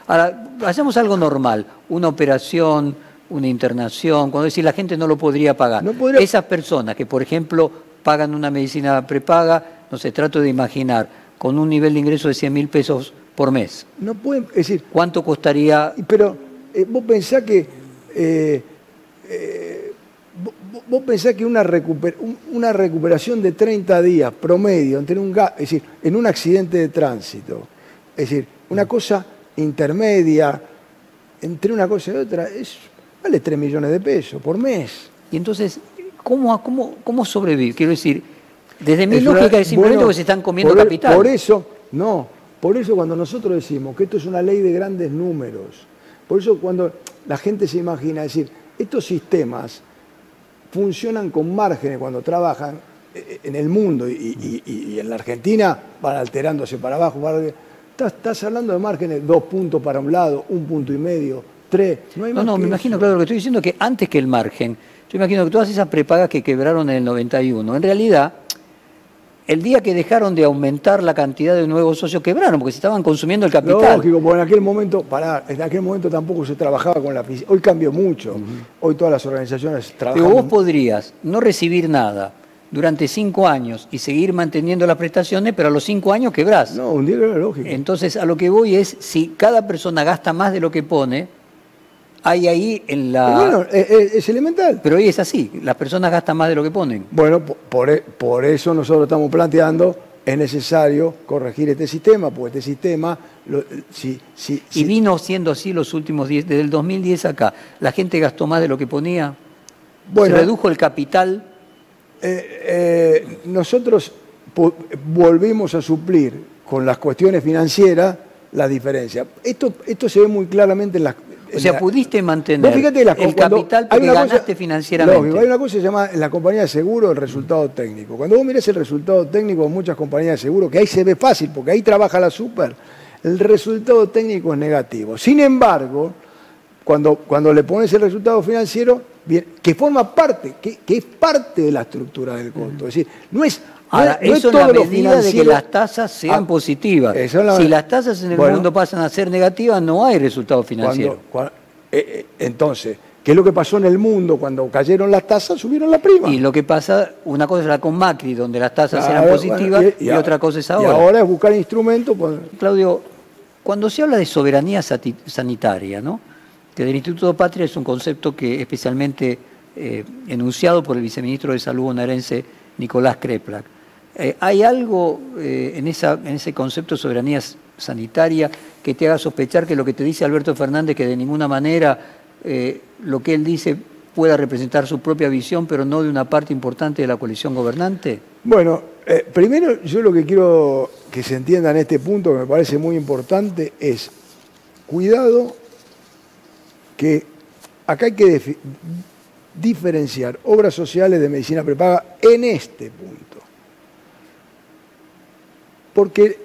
Ahora, hacemos algo normal, una operación, una internación, cuando decir la gente no lo podría pagar. No podría- Esas personas que, por ejemplo, pagan una medicina prepaga, no sé, trato de imaginar, con un nivel de ingreso de 100 mil pesos por mes, No pueden, es decir, ¿cuánto costaría? pero eh, vos pensás que eh, eh, vos, pensás que una, una recuperación de 30 días promedio entre un es decir, en un accidente de tránsito, es decir, una cosa intermedia entre una cosa y otra es vale 3 millones de pesos por mes. Y entonces, ¿cómo, cómo, cómo sobrevivir? Quiero decir, desde mi Es lógica es simplemente bueno, que se están comiendo por, e- capital. Por eso, no, por eso cuando nosotros decimos que esto es una ley de grandes números, por eso cuando la gente se imagina decir, estos sistemas funcionan con márgenes cuando trabajan eh, en el mundo y, y- y- y en la Argentina van alterándose para abajo. para. Estás, estás hablando de márgenes, dos puntos para un lado, un punto y medio, tres. No, hay No, más no, me imagino, claro, lo que estoy diciendo es que antes que el margen, yo imagino que todas esas prepagas que quebraron en el 91, en realidad, el día que dejaron de aumentar la cantidad de nuevos socios, quebraron, porque se estaban consumiendo el capital. Lógico, porque en aquel momento, pará, en aquel momento tampoco se trabajaba con la Hoy cambió mucho. Hoy todas las organizaciones trabajan. Digo, vos podrías no recibir nada durante cinco años y seguir manteniendo las prestaciones, pero a los cinco años quebrás. No, un día era lógico. Entonces, a lo que voy es, si cada persona gasta más de lo que pone, hay ahí en la... Bueno, es, es- es elemental. pero hoy es así, las personas gastan más de lo que ponen. Bueno, por, e- por eso nosotros estamos planteando, es necesario corregir este sistema, porque este sistema, lo- si, si, Y vino siendo así los últimos 10, desde el 2010 acá. La gente gastó más de lo que ponía. Bueno. se redujo el capital. eh, eh, nosotros volvimos a suplir con las cuestiones financieras la diferencia. Esto, esto se ve muy claramente en las... O sea, la- pudiste mantener fíjate el capital porque cosa- ganaste financieramente. Lógico, hay una cosa que se llama en la compañía de seguro el resultado técnico. Cuando vos mirás el resultado técnico de muchas compañías de seguro, que ahí se ve fácil, porque ahí trabaja la super, el resultado técnico es negativo. Sin embargo, cuando, cuando le pones el resultado financiero, bien, que forma parte, que, que es parte de la estructura del costo. Es decir, no es. Ahora, no es eso es la medida de que las tasas sean Ah, positivas. la- Si las tasas en el Bueno. mundo pasan a ser negativas, no hay resultado financiero. Cuando- eh, eh, entonces, ¿qué es lo que pasó en el mundo cuando cayeron las tasas? Subieron la prima. Y lo que pasa, una cosa era con Macri, donde las tasas eran positivas, bueno, y, otra cosa es Y ahora. ahora es buscar instrumentos. pues, Claudio, cuando se habla de soberanía sanitaria, ¿no? que del Instituto Patria es un concepto que especialmente eh, enunciado por el viceministro de Salud bonaerense Nicolás Kreplak. Eh, ¿Hay algo eh, en, ese concepto de soberanía sanitaria que te haga sospechar que lo que te dice Alberto Fernández, que de ninguna manera eh, lo que él dice pueda representar su propia visión, pero no de una parte importante de la coalición gobernante? Bueno, primero yo lo que quiero que se entienda en este punto, que me parece muy importante, es cuidado que acá hay que diferenciar obras sociales de medicina prepaga en este punto. Porque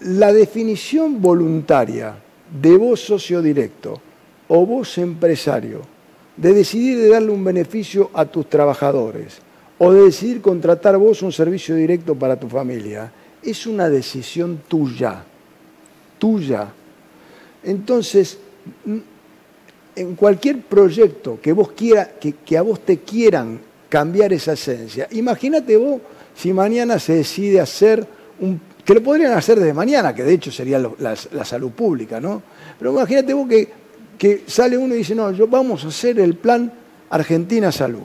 la definición voluntaria de vos socio directo o vos empresario de decidir de darle un beneficio a tus trabajadores o de decidir contratar vos un servicio directo para tu familia es una decisión tuya, tuya. Entonces, n- en cualquier proyecto que vos quiera, que, que a vos te quieran cambiar esa esencia, imagínate vos si mañana se decide hacer que lo podrían hacer desde mañana, que de hecho sería la, salud pública, ¿no? Pero imagínate vos que, que sale uno y dice, no, yo vamos a hacer el plan Argentina Salud.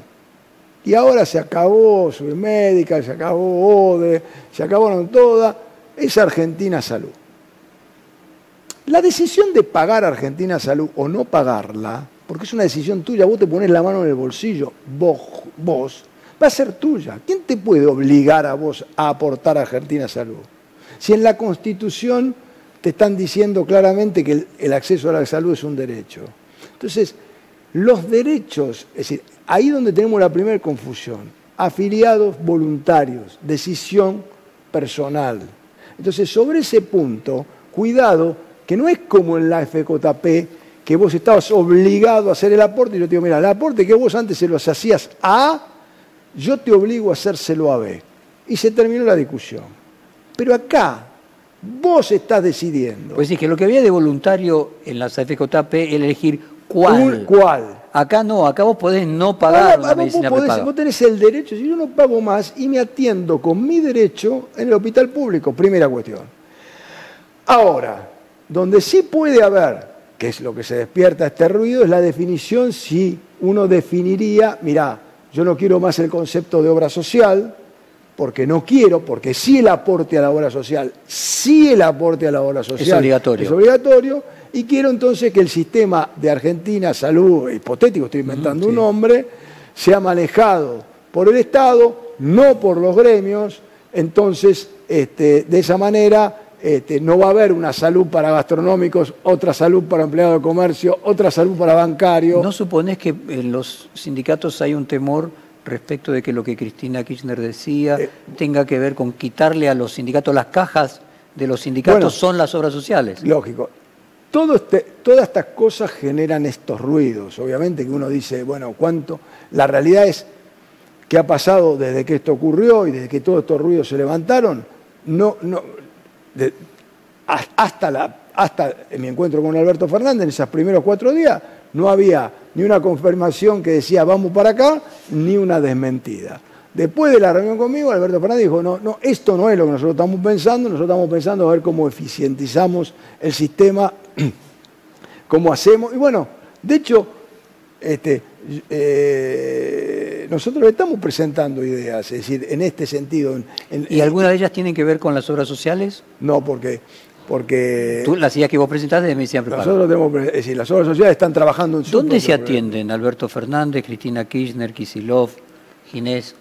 Y ahora se acabó Surmédica, se acabó ODE, se acabaron todas, es Argentina Salud. La decisión de pagar Argentina Salud o no pagarla, porque es una decisión tuya, vos te pones la mano en el bolsillo, vos, vos, va a ser tuya. ¿Quién te puede obligar a vos a aportar a Argentina Salud? Si en la Constitución te están diciendo claramente que el, acceso a la salud es un derecho. Entonces, los derechos, es decir, ahí donde tenemos la primera confusión, afiliados voluntarios, decisión personal. Entonces, sobre ese punto, cuidado, que no es como en la FJP, que vos estabas obligado a hacer el aporte, y yo te digo, mira, el aporte que vos antes se los hacías a, yo te obligo a hacérselo a B. Y se terminó la discusión. Pero acá, vos estás decidiendo. Pues sí, que lo que había de voluntario en la FJP es elegir cuál. ¿Cuál? Acá no, acá vos podés no pagar vos, medicina podés- vos tenés el derecho, si yo no pago más y me atiendo con mi derecho en el hospital público, primera cuestión. Ahora, donde sí puede haber, que es lo que se despierta este ruido, es la definición si uno definiría, mirá, yo no quiero más el concepto de obra social, porque no quiero, porque sí el aporte a la obra social, sí el aporte a la obra social obligatorio. es obligatorio, y quiero entonces que el sistema de Argentina, salud, hipotético, estoy inventando un nombre, sea manejado por el Estado, no por los gremios, entonces este, de esa manera este, no va a haber una salud para gastronómicos, otra salud para empleados de comercio, otra salud para bancarios. ¿No suponés que en los sindicatos hay un temor respecto de que lo que Cristina Kirchner decía Eh, tenga que ver con quitarle a los sindicatos las cajas de los sindicatos Bueno. son las obras sociales? Lógico. Todo este- todas estas cosas generan estos ruidos. Obviamente que uno dice, bueno, ¿cuánto? La realidad es que ha pasado desde que esto ocurrió y desde que todos estos ruidos se levantaron, no, no, hasta mi encuentro con Alberto Fernández en esos primeros cuatro días, no había ni una confirmación que decía vamos para acá, ni una desmentida. Después de la reunión conmigo, Alberto Fernández dijo, no, no, esto no es lo que nosotros estamos pensando, nosotros estamos pensando a ver cómo eficientizamos el sistema, cómo hacemos. Y bueno, de hecho, este, eh, nosotros estamos presentando ideas, es decir, en este sentido. en- en- ¿Y algunas de ellas tienen que ver con las obras sociales? No, porque... porque Tú, las ideas que vos presentaste de medicina prepaga. nosotros tenemos, es decir, las obras sociales están trabajando en su ¿Dónde se atienden Alberto Fernández, Cristina Kirchner, Kisilov, Ginés?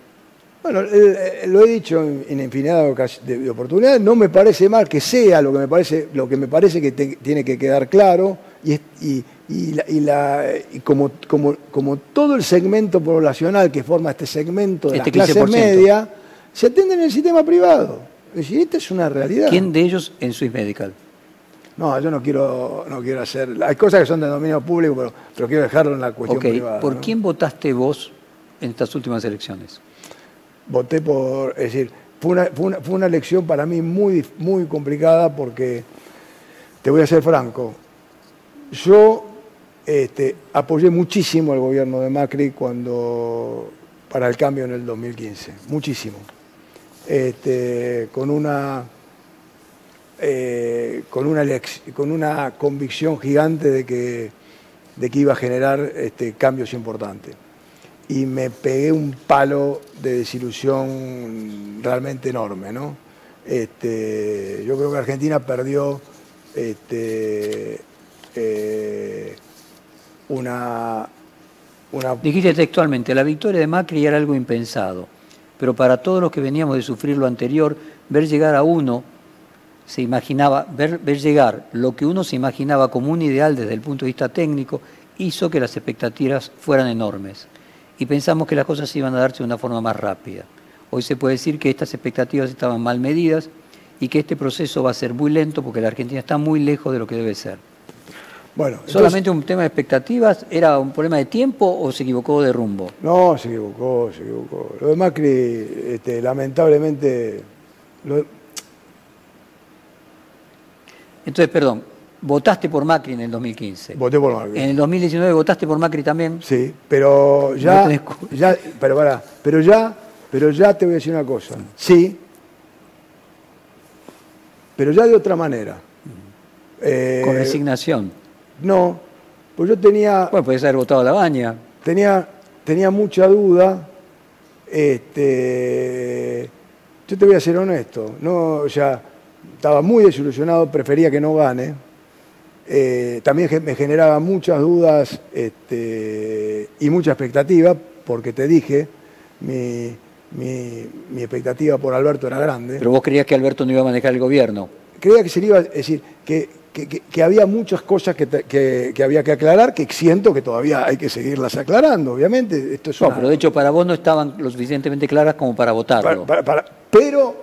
Bueno, el- lo he dicho en, infinidad de, oportunidades, no me parece mal que sea lo que me parece, lo que me parece que te- tiene que quedar claro, y, y- y la- y la- y como, como, como todo el segmento poblacional que forma este segmento de Este la clase 15%. media, se atiende en el sistema privado. Es decir, esta es una realidad. ¿Quién de ellos en Swiss Medical? No, yo no quiero, no quiero hacer. Hay cosas que son de dominio público, pero, pero quiero dejarlo en la cuestión Ok, privada. ¿por ¿no? quién votaste vos en estas últimas elecciones? voté por, es decir, fue una, fue una, fue una elección para mí muy, muy complicada porque, te voy a ser franco, yo este, apoyé muchísimo al gobierno de Macri cuando, para el cambio en el 2015, muchísimo. Este, con una eh, con, una con una convicción gigante de que, de que iba a generar este, cambios importantes y me pegué un palo de desilusión realmente enorme, ¿no? Yo creo que Argentina perdió eh, una, Dijiste textualmente, la victoria de Macri era algo impensado, pero para todos los que veníamos de sufrir lo anterior, ver llegar a uno, se imaginaba, ver llegar lo que uno se imaginaba como un ideal desde el punto de vista técnico, hizo que las expectativas fueran enormes. Y pensamos que las cosas iban a darse de una forma más rápida. Hoy se puede decir que estas expectativas estaban mal medidas y que este proceso va a ser muy lento porque la Argentina está muy lejos de lo que debe ser. Bueno, entonces- ¿Solamente un tema de expectativas? ¿Era un problema de tiempo o se equivocó de rumbo? No, se equivocó, se equivocó. Lo de Macri, este, lamentablemente, lo- Entonces, perdón, votaste por Macri en el 2015. voté por Macri. En el 2019 votaste por Macri también. Sí, pero No ya, tenés cu- ya, pero pará, pero ya, pero ya te voy a decir una cosa. Sí, pero ya de otra manera. Eh, Con resignación. No, pues yo tenía, Bueno, podés haber votado a la baña. tenía, tenía mucha duda. Este, yo te voy a ser honesto, no, o sea, estaba muy desilusionado, prefería que no gane. Eh, también me generaba muchas dudas este, y mucha expectativa, porque te dije, mi, mi- mi expectativa por Alberto era grande. Pero vos creías que Alberto no iba a manejar el gobierno. Creía que se le iba a decir que, que- que- que había muchas cosas que, que- que había que aclarar, que siento que todavía hay que seguirlas aclarando, obviamente. Esto es No, una- pero de hecho para vos no estaban lo suficientemente claras como para votarlo. para- para- para- pero,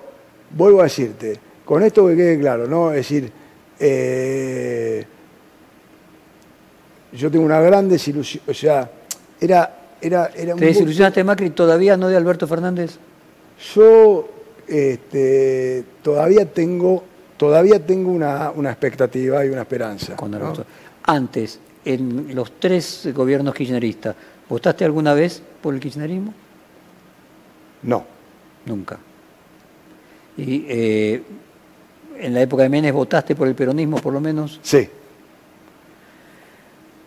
vuelvo a decirte, con esto que quede claro, ¿no? Es decir, eh, yo tengo una gran desilusión, o sea, era, era, era un ¿Te desilusionaste de Macri todavía, no de Alberto Fernández? Yo este, todavía tengo, todavía tengo una, una expectativa y una esperanza. Antes, en los tres gobiernos kirchneristas, ¿votaste alguna vez por el kirchnerismo? No. Nunca. Y eh, en la época de Menes votaste por el peronismo, por lo menos. Sí.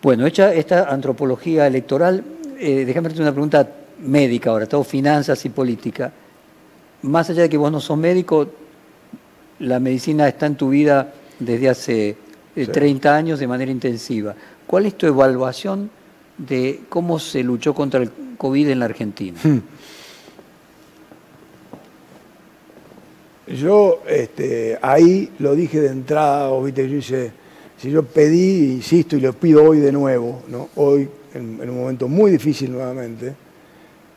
Bueno, hecha esta antropología electoral, eh, déjame hacerte una pregunta médica ahora, todo finanzas y política. Más allá de que vos no sos médico, la medicina está en tu vida desde hace eh, Sí. 30 años de manera intensiva. ¿Cuál es tu evaluación de cómo se luchó contra el COVID en la Argentina? Yo este, ahí lo dije de entrada, viste, yo hice, si yo pedí, insisto, y lo pido hoy de nuevo, ¿no? hoy en, en un momento muy difícil nuevamente,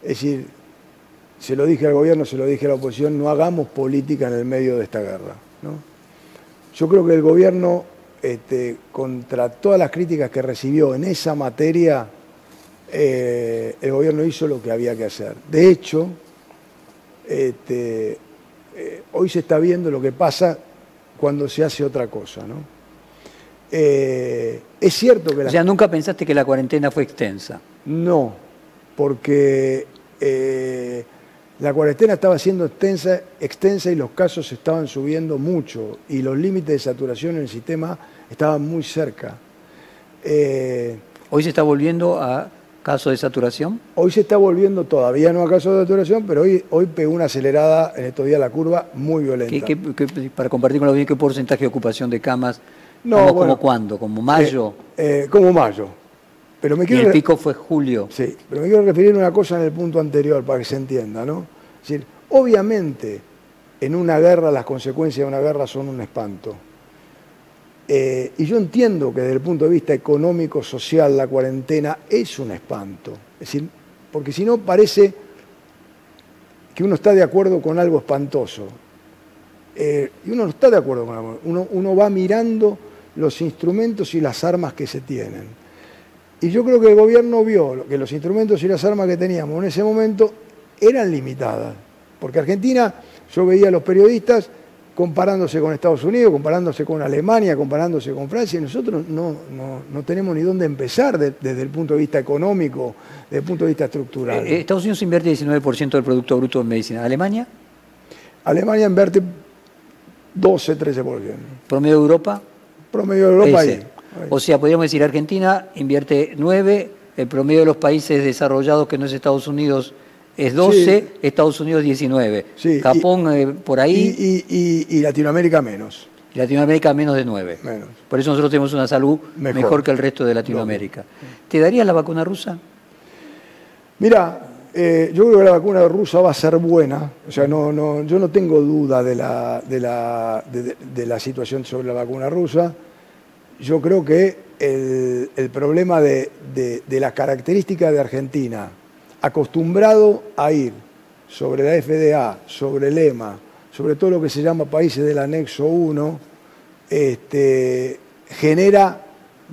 es decir, se lo dije al gobierno, se lo dije a la oposición, no hagamos política en el medio de esta guerra. ¿no? Yo creo que el gobierno, este, contra todas las críticas que recibió en esa materia, eh, el gobierno hizo lo que había que hacer. De hecho, este, eh, hoy se está viendo lo que pasa cuando se hace otra cosa. ¿no? Eh, es cierto que O la sea, nunca pensaste que la cuarentena fue extensa. no, porque eh, la cuarentena estaba siendo extensa, extensa y los casos estaban subiendo mucho y los límites de saturación en el sistema estaban muy cerca. Eh, Hoy se está volviendo a casos de saturación. hoy se está volviendo todavía no a casos de saturación, pero hoy, hoy pegó una acelerada en estos días la curva muy violenta. ¿Qué- qué- qué- para compartir con la audiencia, ¿qué porcentaje de ocupación de camas? No, ¿Como, bueno, como cuándo? ¿Como mayo? Eh, eh, como mayo. Pero me y quiero el pico fue julio. Sí, pero me quiero referir a una cosa en el punto anterior para que se entienda, ¿no? Es decir, obviamente en una guerra las consecuencias de una guerra son un espanto. Eh, y yo entiendo que desde el punto de vista económico, social, la cuarentena es un espanto. Es decir, porque si no parece que uno está de acuerdo con algo espantoso. Eh, y uno no está de acuerdo con algo. Uno, uno va mirando los instrumentos y las armas que se tienen. Y yo creo que el gobierno vio que los instrumentos y las armas que teníamos en ese momento eran limitadas. Porque Argentina, yo veía a los periodistas comparándose con Estados Unidos, comparándose con Alemania, comparándose con Francia, y nosotros no, no- no tenemos ni dónde empezar de- desde el punto de vista económico, desde el punto de vista estructural. Eh, Estados Unidos invierte 19% del Producto Bruto en medicina. ¿Alemania? Alemania invierte 12, 13%. ¿Promedio de Europa? Promedio de Europa ahí. O sea, podríamos decir, Argentina invierte 9, el promedio de los países desarrollados que no es Estados Unidos es 12, Sí. Estados Unidos 19. Sí, Japón eh, por ahí, Y, y- y- y Latinoamérica menos. y Latinoamérica menos de 9. Menos. Por eso nosotros tenemos una salud Mejor. mejor, que el resto de Latinoamérica. ¿Te darías la vacuna rusa? Mira, eh, yo creo que la vacuna rusa va a ser buena. O sea, no, no, yo no tengo duda de la, de, la, de la situación sobre la vacuna rusa. Yo creo que el, el problema de, de, de las características de Argentina, acostumbrado a ir sobre la FDA, sobre el EMA, sobre todo lo que se llama países del anexo 1, este, genera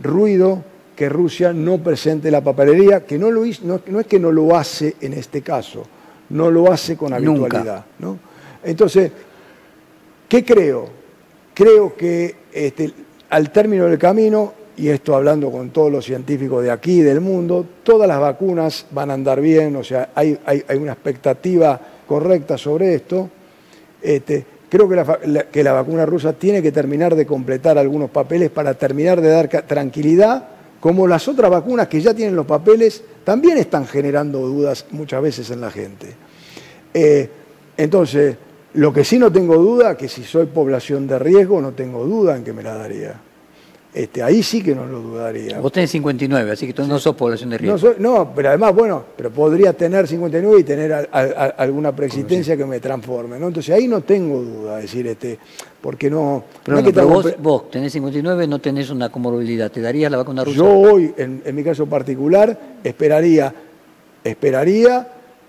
ruido que Rusia no presente la papelería, que no, lo hizo, no, no es que no lo hace en este caso, no lo hace con habitualidad. ¿no? Entonces, ¿qué creo? Creo que este, al término del camino, y esto hablando con todos los científicos de aquí del mundo, todas las vacunas van a andar bien, o sea, hay, una expectativa correcta sobre esto. Este, creo que la, vacuna rusa tiene que terminar de completar algunos papeles para terminar de dar tranquilidad, como las otras vacunas que ya tienen los papeles también están generando dudas muchas veces en la gente. Eh, entonces, lo que sí no tengo duda, que si soy población de riesgo, no tengo duda en que me la daría. Este, ahí sí que no lo dudaría. Vos tenés 59, así que tú no sos población de riesgo. No, soy- no, pero además, bueno, pero podría tener 59 y tener al- al- al- alguna preexistencia que me transforme, ¿no? Entonces ahí no tengo duda, decir, este, porque no... Pero, no es no, que pero estamos vos, tenés 59, no tenés una comorbilidad. ¿Te darías la vacuna rusa? Yo hoy, en, en mi caso particular, esperaría, esperaría,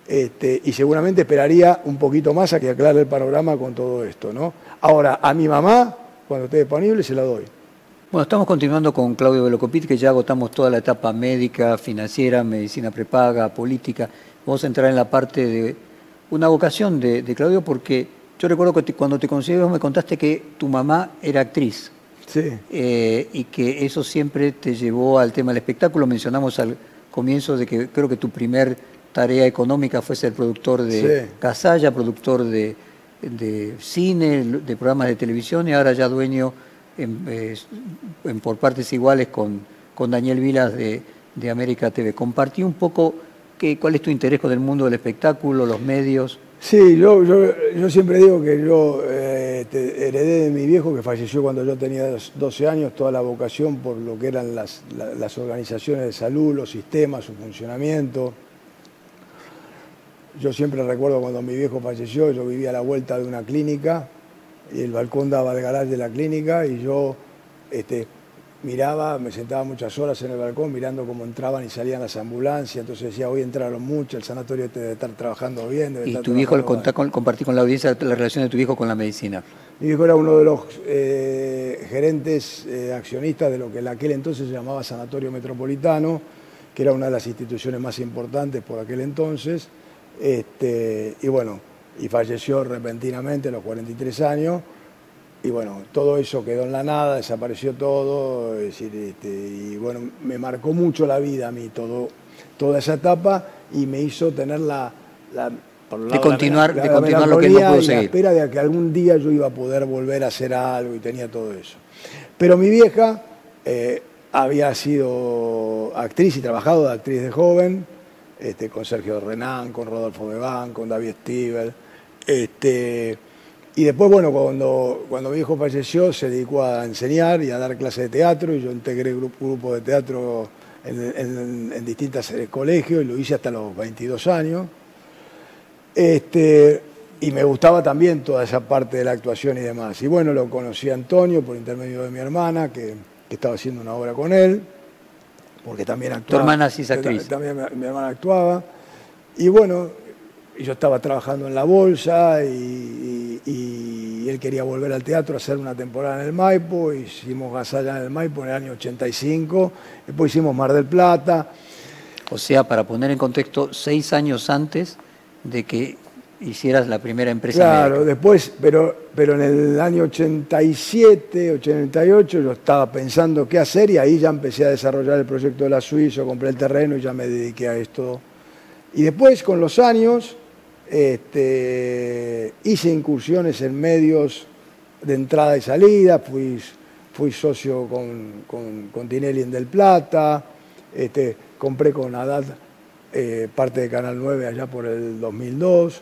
este, y seguramente esperaría un poquito más a que aclare el panorama con todo esto, ¿no? Ahora, a mi mamá, cuando esté disponible, se la doy. Bueno, estamos continuando con Claudio Velocopit, que ya agotamos toda la etapa médica, financiera, medicina prepaga, política. Vamos a entrar en la parte de una vocación de, Claudio, porque yo recuerdo que cuando te conocí me contaste que tu mamá era actriz. Sí. Eh, y que eso siempre te llevó al tema del espectáculo. Mencionamos al comienzo de que creo que tu primer tarea económica fue ser productor de Casalla, productor de, de cine, de programas de televisión y ahora ya dueño en, por partes iguales con, con Daniel Vilas de, de, América TV. Compartí un poco qué, cuál es tu interés con el mundo del espectáculo, los medios. Sí, yo, yo, siempre digo que yo eh, heredé de mi viejo que falleció cuando yo tenía 12 años toda la vocación por lo que eran las, las organizaciones de salud, los sistemas, su funcionamiento. Yo siempre recuerdo cuando mi viejo falleció, yo vivía a la vuelta de una clínica y el balcón daba al garaje de la clínica y yo este, miraba, me sentaba muchas horas en el balcón mirando cómo entraban y salían las ambulancias, entonces decía, hoy entraron mucho, el sanatorio debe estar trabajando bien. ¿Y tu viejo, con, compartí con la audiencia la relación de tu viejo con la medicina? Mi viejo era uno de los eh, gerentes eh, accionistas de lo que en aquel entonces se llamaba Sanatorio Metropolitano, que era una de las instituciones más importantes por aquel entonces, este, y bueno, y falleció repentinamente a los 43 años. Y bueno, todo eso quedó en la nada, desapareció todo, este, y bueno, me marcó mucho la vida a mí todo, toda esa etapa y me hizo tener la, de continuar, de continuar lo que no pudo seguir. la espera de que algún día yo iba a poder volver a hacer algo y tenía todo eso. Pero mi vieja eh, había sido actriz y trabajado de actriz de joven, este, con Sergio Renán, con Rodolfo Bebán, con David Stivel. Este, y después, bueno, cuando, cuando mi hijo falleció, se dedicó a enseñar y a dar clases de teatro, y yo integré grupo, grupo de teatro en, en, distintos eh, colegios, y lo hice hasta los 22 años. Este, y me gustaba también toda esa parte de la actuación y demás. Y bueno, lo conocí a Antonio por intermedio de mi hermana, que, que estaba haciendo una obra con él porque también actuaba. Tu hermana sí es actriz. También mi, hermana actuaba. Y bueno, yo estaba trabajando en la bolsa y, él quería volver al teatro a hacer una temporada en el Maipo. Hicimos Gasalla en el Maipo en el año 85. Después hicimos Mar del Plata. O sea, para poner en contexto, seis años antes de que hicieras la primera empresa Claro, después, pero, pero en el año 87, 88 yo estaba pensando qué hacer y ahí ya empecé a desarrollar el proyecto de la Suiza, compré el terreno y ya me dediqué a esto. Y después, con los años, este, hice incursiones en medios de entrada y salida, fui, fui socio con, con, Tinelli en Del Plata, este, compré con Haddad eh, parte de Canal 9 allá por el 2002.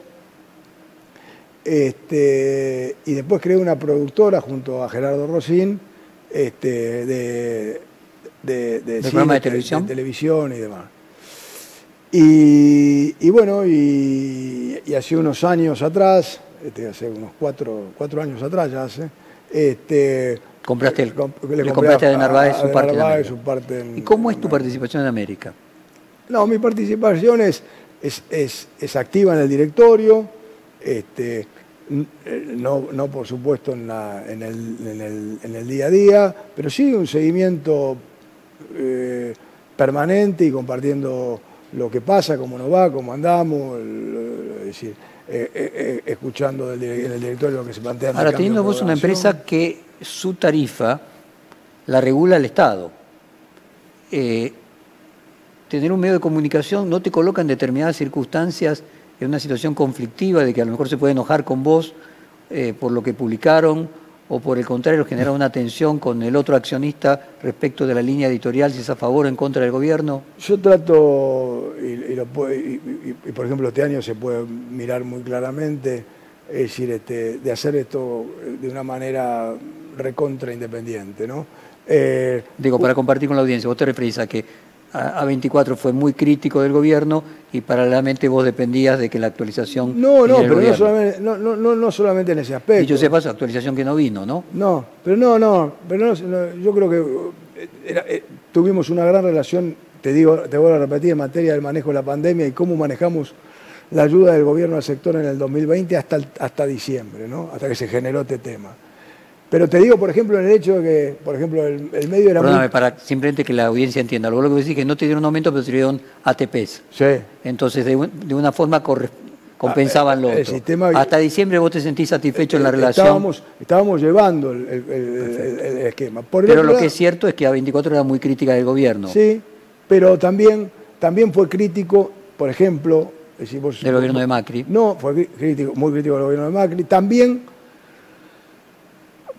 Este, y después creé una productora junto a Gerardo Rosín este, de, de, de, de televisión? televisión y demás. Y, bueno, y, hace unos años atrás, este, hace unos cuatro, cuatro años atrás ya hace, este, compraste el, le, compraste a, Narváez su parte, su parte ¿Y cómo es tu participación en América? No, mi participación es, es, es activa en el directorio, este, no, no, por supuesto en, el, día a día, pero sí un seguimiento eh, permanente y compartiendo lo que pasa, cómo nos va, cómo andamos, es decir, eh, eh, escuchando en el directorio lo que se plantea. Ahora, teniendo vos una empresa que su tarifa la regula el Estado, tener un medio de comunicación no te coloca en determinadas circunstancias en una situación conflictiva de que a lo mejor se puede enojar con vos eh, por lo que publicaron o por el contrario genera una tensión con el otro accionista respecto de la línea editorial, si es a favor o en contra del gobierno? Yo trato, y, por ejemplo este año se puede mirar muy claramente, es decir, este, de hacer esto de una manera recontra independiente. ¿no? Eh, Digo, para compartir con la audiencia, vos te referís a que a24 fue muy crítico del gobierno y paralelamente vos dependías de que la actualización... No, no, pero no solamente, no, no, no solamente, en ese aspecto. Y yo sepa, actualización que no vino, ¿no? No, pero no, no, pero yo creo que eh, eh, tuvimos una gran relación, te digo, te voy a repetir, en materia del manejo de la pandemia y cómo manejamos la ayuda del gobierno al sector en el 2020 hasta, hasta diciembre, ¿no? hasta que se generó este tema. Pero te digo, por ejemplo, en el hecho de que, por ejemplo, el, medio era Perdóname, para simplemente que la audiencia entienda. Lo que decís es que no te dieron aumento, pero te dieron ATPs. Sí. Entonces, de, una forma compensaban ah, lo otro. Sistema... Hasta diciembre vos te sentís satisfecho en la eh, relación. Estábamos, llevando el, esquema. pero lo que es cierto es que a 24 era muy crítica del gobierno. Sí, pero también, también fue crítico, por ejemplo... del gobierno de Macri. No, fue crítico, muy crítico del gobierno de Macri. También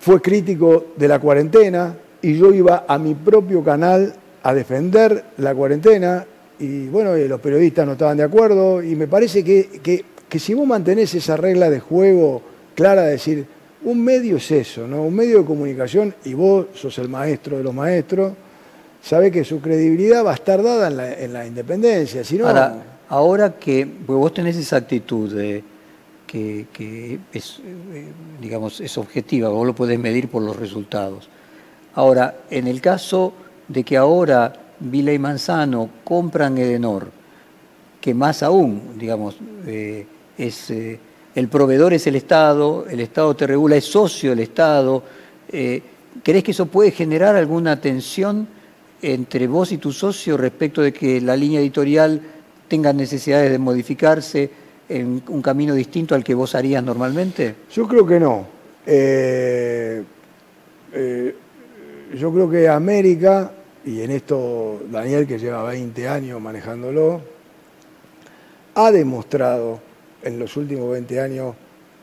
fue crítico de la cuarentena y yo iba a mi propio canal a defender la cuarentena y bueno, los periodistas no estaban de acuerdo y me parece que, que, si vos mantenés esa regla de juego clara de decir, un medio es eso, ¿no? un medio de comunicación y vos sos el maestro de los maestros, sabe que su credibilidad va a estar dada en la, en la independencia. Si ahora, ahora que vos tenés esa actitud de que, es, eh, digamos, es objetiva, vos lo podés medir por los resultados. Ahora, en el caso de que ahora Vila y Manzano compran Edenor, que más aún, digamos, eh, es, eh, el proveedor es el Estado, el Estado te regula, es socio del Estado, ¿crees que eso puede generar alguna tensión entre vos y tu socio respecto de que la línea editorial tenga necesidades de modificarse? En un camino distinto al que vos harías normalmente? Yo creo que no. Eh, eh, yo creo que América, y en esto Daniel, que lleva 20 años manejándolo, ha demostrado en los últimos 20 años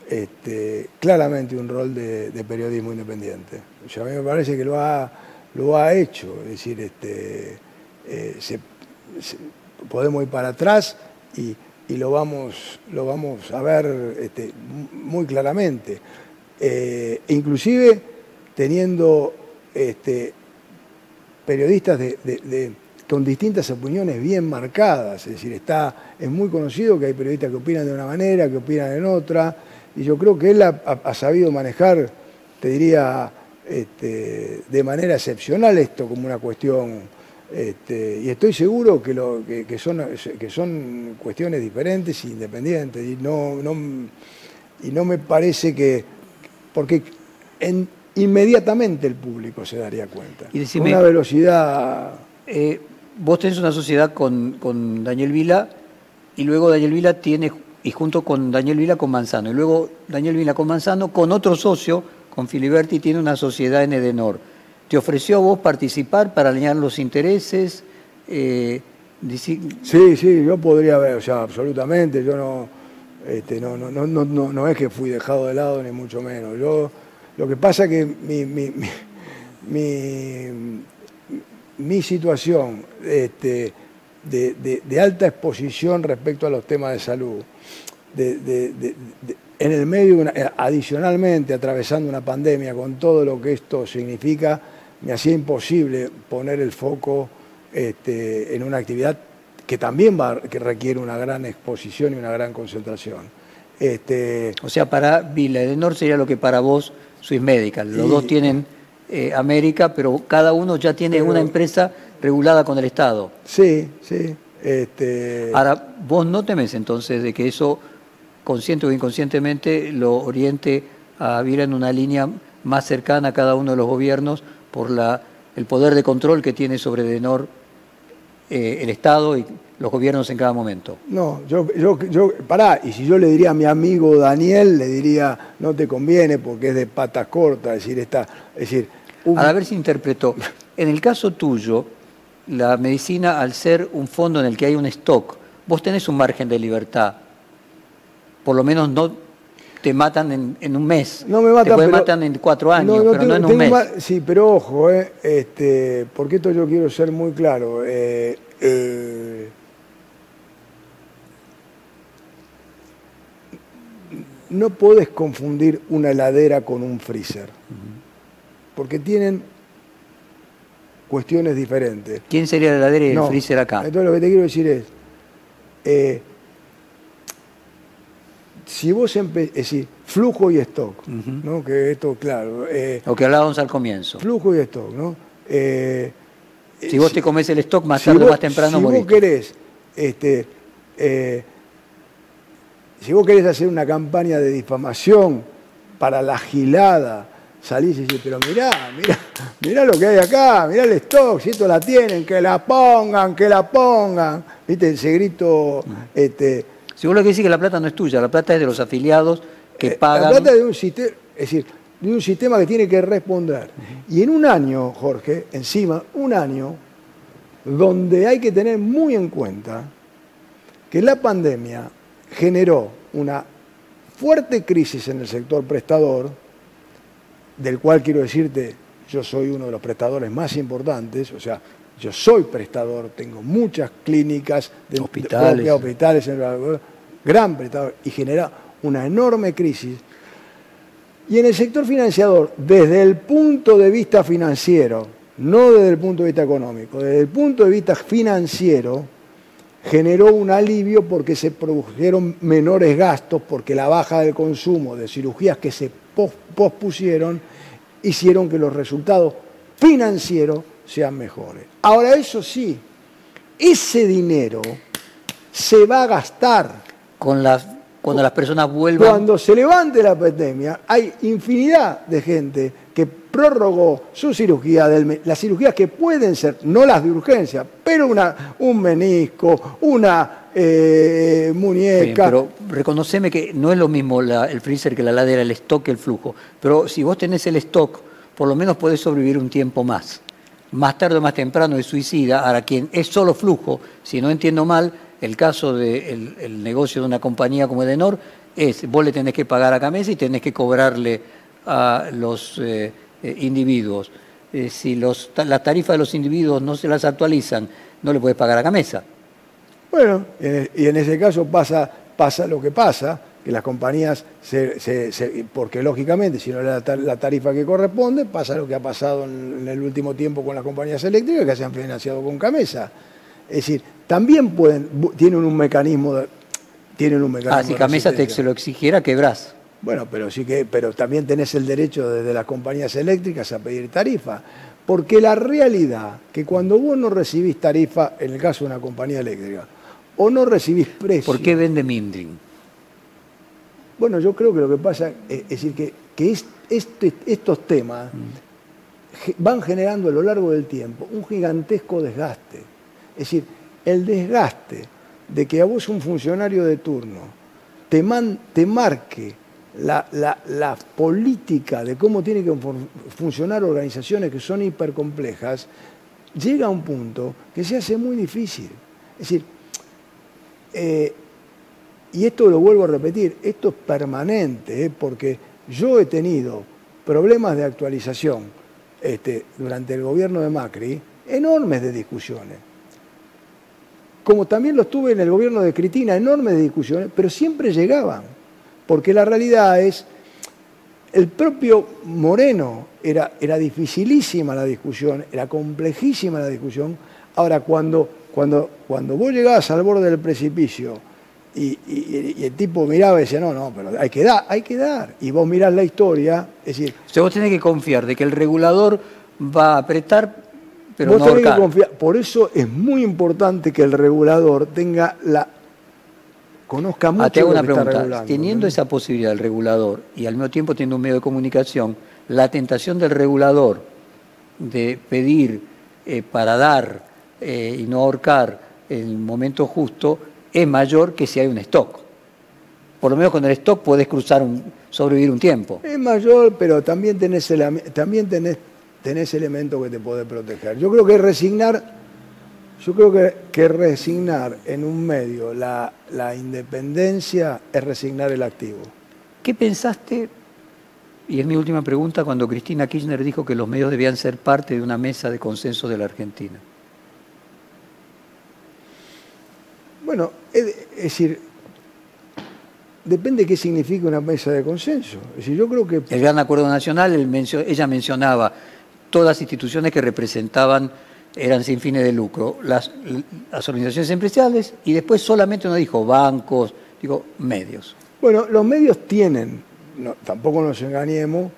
este, claramente un rol de, periodismo independiente. a mí me parece que lo ha, lo ha hecho, es decir, este, eh, podemos ir para atrás y y lo vamos, lo vamos a ver este, muy claramente. Eh, inclusive teniendo este, periodistas con distintas opiniones bien marcadas, es decir, está, es muy conocido que hay periodistas que opinan de una manera, que opinan en otra, y yo creo que él ha, sabido manejar, te diría, este, de manera excepcional esto como una cuestión este, y estoy seguro que, lo, que, son, que son cuestiones diferentes e independientes. Y no, no, y no me parece que. Porque inmediatamente el público se daría cuenta. Y una velocidad. Eh, vos tenés una sociedad con, Daniel Vila y luego Daniel Vila tiene, y junto con Daniel Vila con Manzano, y luego Daniel Vila con Manzano con otro socio, con Filiberti, tiene una sociedad en Edenor ¿Te ofreció a vos participar para alinear los intereses? Eh, sí, sí, yo podría haber, o sea, absolutamente, yo no, este, no, no, no, no, es que fui dejado de lado, ni mucho menos. Yo, lo que pasa es que mi, mi, mi, situación este, de, de, alta exposición respecto a los temas de salud, de, en el medio, adicionalmente, atravesando una pandemia con todo lo que esto significa, me hacía imposible poner el foco este, en una actividad que también va, que requiere una gran exposición y una gran concentración. Este, o sea, para Vila Edenor sería lo que para vos Swiss Medical. Los dos tienen eh, América, pero cada uno ya tiene una empresa regulada con el Estado. Sí, sí. Este... Ahora, vos no temes entonces de que eso, consciente o inconscientemente, lo oriente a Vila en una línea más cercana a cada uno de los gobiernos por la, el poder de control que tiene sobre Denor eh, el Estado y los gobiernos en cada momento. No, yo, yo, yo, pará, y si yo le diría a mi amigo Daniel, le diría, no te conviene porque es de patas cortas, es decir, está, es decir... A ver si interpretó. En el caso tuyo, la medicina, al ser un fondo en el que hay un stock, vos tenés un margen de libertad, por lo menos no te matan en, un mes. No me matan, te matan en cuatro años, pero no en un mes. sí, pero ojo, eh, este, porque esto yo quiero ser muy claro. Eh, eh, no podés confundir una heladera con un freezer, porque tienen cuestiones diferentes. ¿Quién sería la heladera y el freezer acá? Entonces lo que te quiero decir es, si vos es decir, flujo y stock, ¿no? Que esto, claro. Eh, Lo que hablábamos al comienzo. Flujo y stock, ¿no? Eh, si vos te comes el stock más tarde o más temprano Si vos querés, este, eh, si vos querés hacer una campaña de difamación para la gilada salís y decís, pero mirá, mirá, mirá lo que hay acá, mirá el stock, si esto la tienen, que la pongan, que la pongan. ¿Viste? Ese grito. Este, si vos lo que decís que la plata no es tuya, la plata es de los afiliados que eh, pagan. La plata de un sistema, es decir, de un sistema que tiene que responder. Y en un año, Jorge, encima, un año, donde hay que tener muy en cuenta que la pandemia generó una fuerte crisis en el sector prestador, del cual quiero decirte, yo soy uno de los prestadores más importantes, o sea, yo soy prestador, tengo muchas clínicas, de hospitales, de hospitales gran prestador, y genera una enorme crisis. Y en el sector financiador, desde el punto de vista financiero, no desde el punto de vista económico, desde el punto de vista financiero, generó un alivio porque se produjeron menores gastos, porque la baja del consumo de cirugías que se pospusieron hicieron que los resultados financieros sean mejores. Ahora, eso sí, ese dinero se va a gastar. Con las, cuando las personas vuelvan. Cuando se levante la pandemia, hay infinidad de gente que prorrogó su cirugía, del, las cirugías que pueden ser, no las de urgencia, pero una, un menisco, una eh, muñeca. pero reconoceme que no es lo mismo el freezer que la ladera, el stock el flujo. Pero si vos tenés el stock, por lo menos podés sobrevivir un tiempo más. Más tarde o más temprano es suicida. Ahora, quien es solo flujo, si no entiendo mal, el caso del el negocio de una compañía como Edenor es, vos le tenés que pagar a Camesa y tenés que cobrarle a los eh, eh, individuos. si los, las tarifas de los individuos no se las actualizan, no le puedes pagar a Camesa. Bueno, y en ese caso pasa lo que pasa, que las compañías, porque lógicamente si no es la tarifa que corresponde, pasa lo que ha pasado en, el último tiempo con las compañías eléctricas que se han financiado con Camesa. Es decir, también pueden, tienen un mecanismo de, tienen un mecanismo Ah, si Camesa te se lo exigiera, quebrás. Bueno, pero sí que, pero también tenés el derecho desde las compañías eléctricas a pedir tarifa. Porque la realidad que cuando vos no recibís tarifa, en el caso de una compañía eléctrica, o no recibís precio. ¿Por qué vende Mindring? Bueno, yo creo que lo que pasa es, decir que, este, estos temas mm. van generando a lo largo del tiempo un gigantesco desgaste. Es decir, el desgaste de que a vos un funcionario de turno te, te marque la, la, política de cómo tienen que funcionar organizaciones que son hipercomplejas, llega a un punto que se hace muy difícil. Es decir, eh, y esto lo vuelvo a repetir, esto es permanente, eh, porque yo he tenido problemas de actualización este, durante el gobierno de Macri, enormes de discusiones. Como también los tuve en el gobierno de Cristina, enormes de discusiones, pero siempre llegaban, porque la realidad es, el propio Moreno era, era dificilísima la discusión, era complejísima la discusión, ahora cuando cuando, cuando vos llegabas al borde del precipicio y, el tipo miraba y decía, no, no, pero hay que dar, hay que dar. Y vos mirás la historia, es decir... O sea, vos tenés que confiar de que el regulador va a apretar, pero vos tenés que confiar. Por eso es muy importante que el regulador tenga la conozca ah, mucho te hago una pregunta. Teniendo esa posibilidad del regulador y al mismo tiempo teniendo un medio de comunicación, la tentación del regulador de pedir eh, para dar eh, y no ahorcar en el momento justo es mayor que si hay un stock. Por lo menos con el stock puedes cruzar un, sobrevivir un tiempo. Es mayor, pero también tenés, también tenés, tenés elementos que te pueden proteger. Yo creo que resignar, yo creo que, que resignar en un medio la, la independencia es resignar el activo. ¿Qué pensaste y es mi última pregunta cuando Cristina Kirchner dijo que los medios debían ser parte de una mesa de consenso de la Argentina. Bueno, es, decir, depende de qué significa una mesa de consenso. Es decir, yo creo que... El Gran Acuerdo Nacional, ella mencionaba todas las instituciones que representaban, eran sin fines de lucro, las, organizaciones empresariales y después solamente uno dijo bancos, digo, medios. Bueno, los medios tienen, tampoco nos engañemos,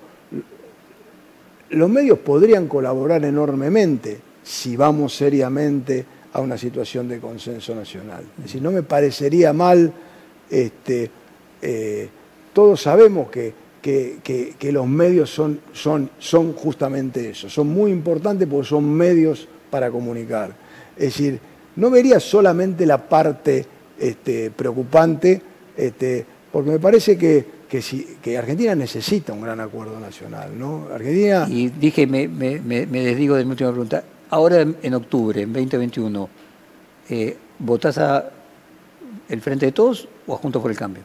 los medios podrían colaborar enormemente si vamos seriamente a una situación de consenso nacional. Es decir, no me parecería mal, este, eh, todos sabemos que, que, los medios son, son, son justamente eso, son muy importantes porque son medios para comunicar. Es decir, no vería solamente la parte este, preocupante, este, porque me parece que, que, Argentina necesita un gran acuerdo nacional. ¿no? Argentina... Y dije, me, me desdigo de mi última pregunta, ahora en, octubre, en 2021, eh, ¿votás a el Frente de Todos o a Juntos por el Cambio?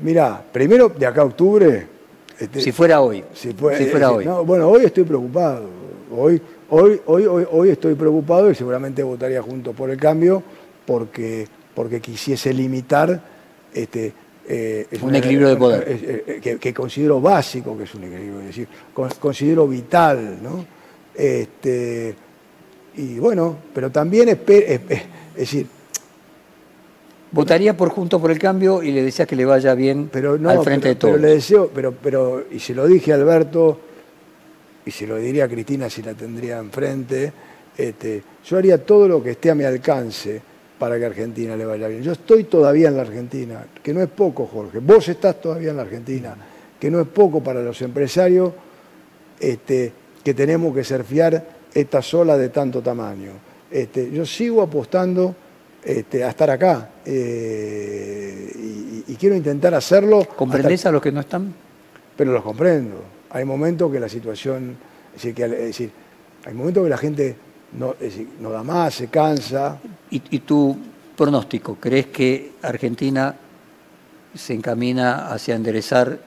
Mirá, primero de acá a octubre. Este, si fuera hoy. Si, fuera hoy. bueno, hoy estoy preocupado. Hoy, hoy, hoy, hoy, estoy preocupado y seguramente votaría Juntos por el Cambio porque, porque quisiese limitar este, eh, un equilibrio de poder. que, considero básico que es un equilibrio, es decir, considero vital, ¿no? Este, y bueno, pero también es, decir... Votaría por Juntos por el Cambio y le decías que le vaya bien pero al frente de todos. Pero le deseo, pero, pero, y se lo dije a Alberto, y se lo diría a Cristina si la tendría enfrente, este, yo haría todo lo que esté a mi alcance para que Argentina le vaya bien. Yo estoy todavía en la Argentina, que no es poco, Jorge. Vos estás todavía en la Argentina, que no es poco para los empresarios este, que tenemos que surfear esta sola de tanto tamaño. Este, yo sigo apostando este, a estar acá eh, y, quiero intentar hacerlo. ¿Comprendés a los que no están? Pero los comprendo. Hay momentos que la situación, es decir, que, es decir hay momentos que la gente no, no da más, se cansa. ¿Y, tu pronóstico? ¿Crees que Argentina se encamina hacia enderezar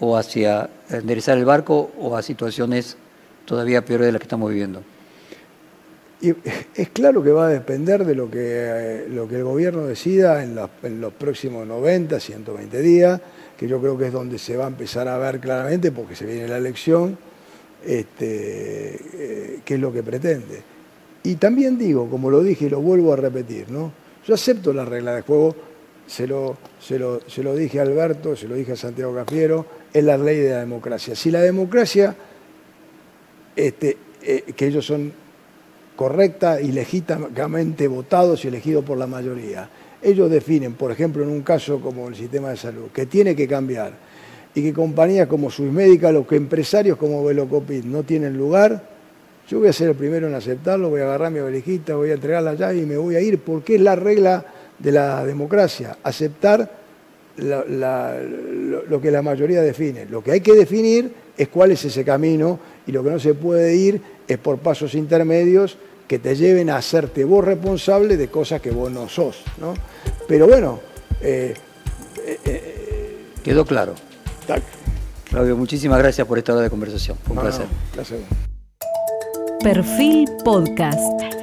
o hacia enderezar el barco o a situaciones todavía peores de las que estamos viviendo? Y es claro que va a depender de lo que, eh, lo que el gobierno decida en en los, próximos 90, 120 días, que yo creo que es donde se va a empezar a ver claramente porque se viene la elección este, eh, qué es lo que pretende. Y también digo, como lo dije y lo vuelvo a repetir, ¿no? yo acepto la regla de juego, se lo, se lo, dije a Alberto, se lo dije a Santiago Cafiero, es la ley de la democracia. Si la democracia, este, eh, que ellos son correcta y legítimamente votados y elegidos por la mayoría, ellos definen, por ejemplo, en un caso como el sistema de salud, que tiene que cambiar, y que compañías como Suizmédica, los que empresarios como Velocopit no tienen lugar, yo voy a ser el primero en aceptarlo, voy a agarrar mi valijita, voy a entregarla allá y me voy a ir, porque es la regla de la democracia, aceptar lo, que la mayoría define. Lo que hay que definir es cuál es ese camino y lo que no se puede ir es por pasos intermedios que te lleven a hacerte vos responsable de cosas que vos no sos. ¿no? Pero bueno... Eh, eh, eh, Quedó claro. Claudio, muchísimas gracias por esta hora de conversación. Fue un placer. placer. Perfil Podcast.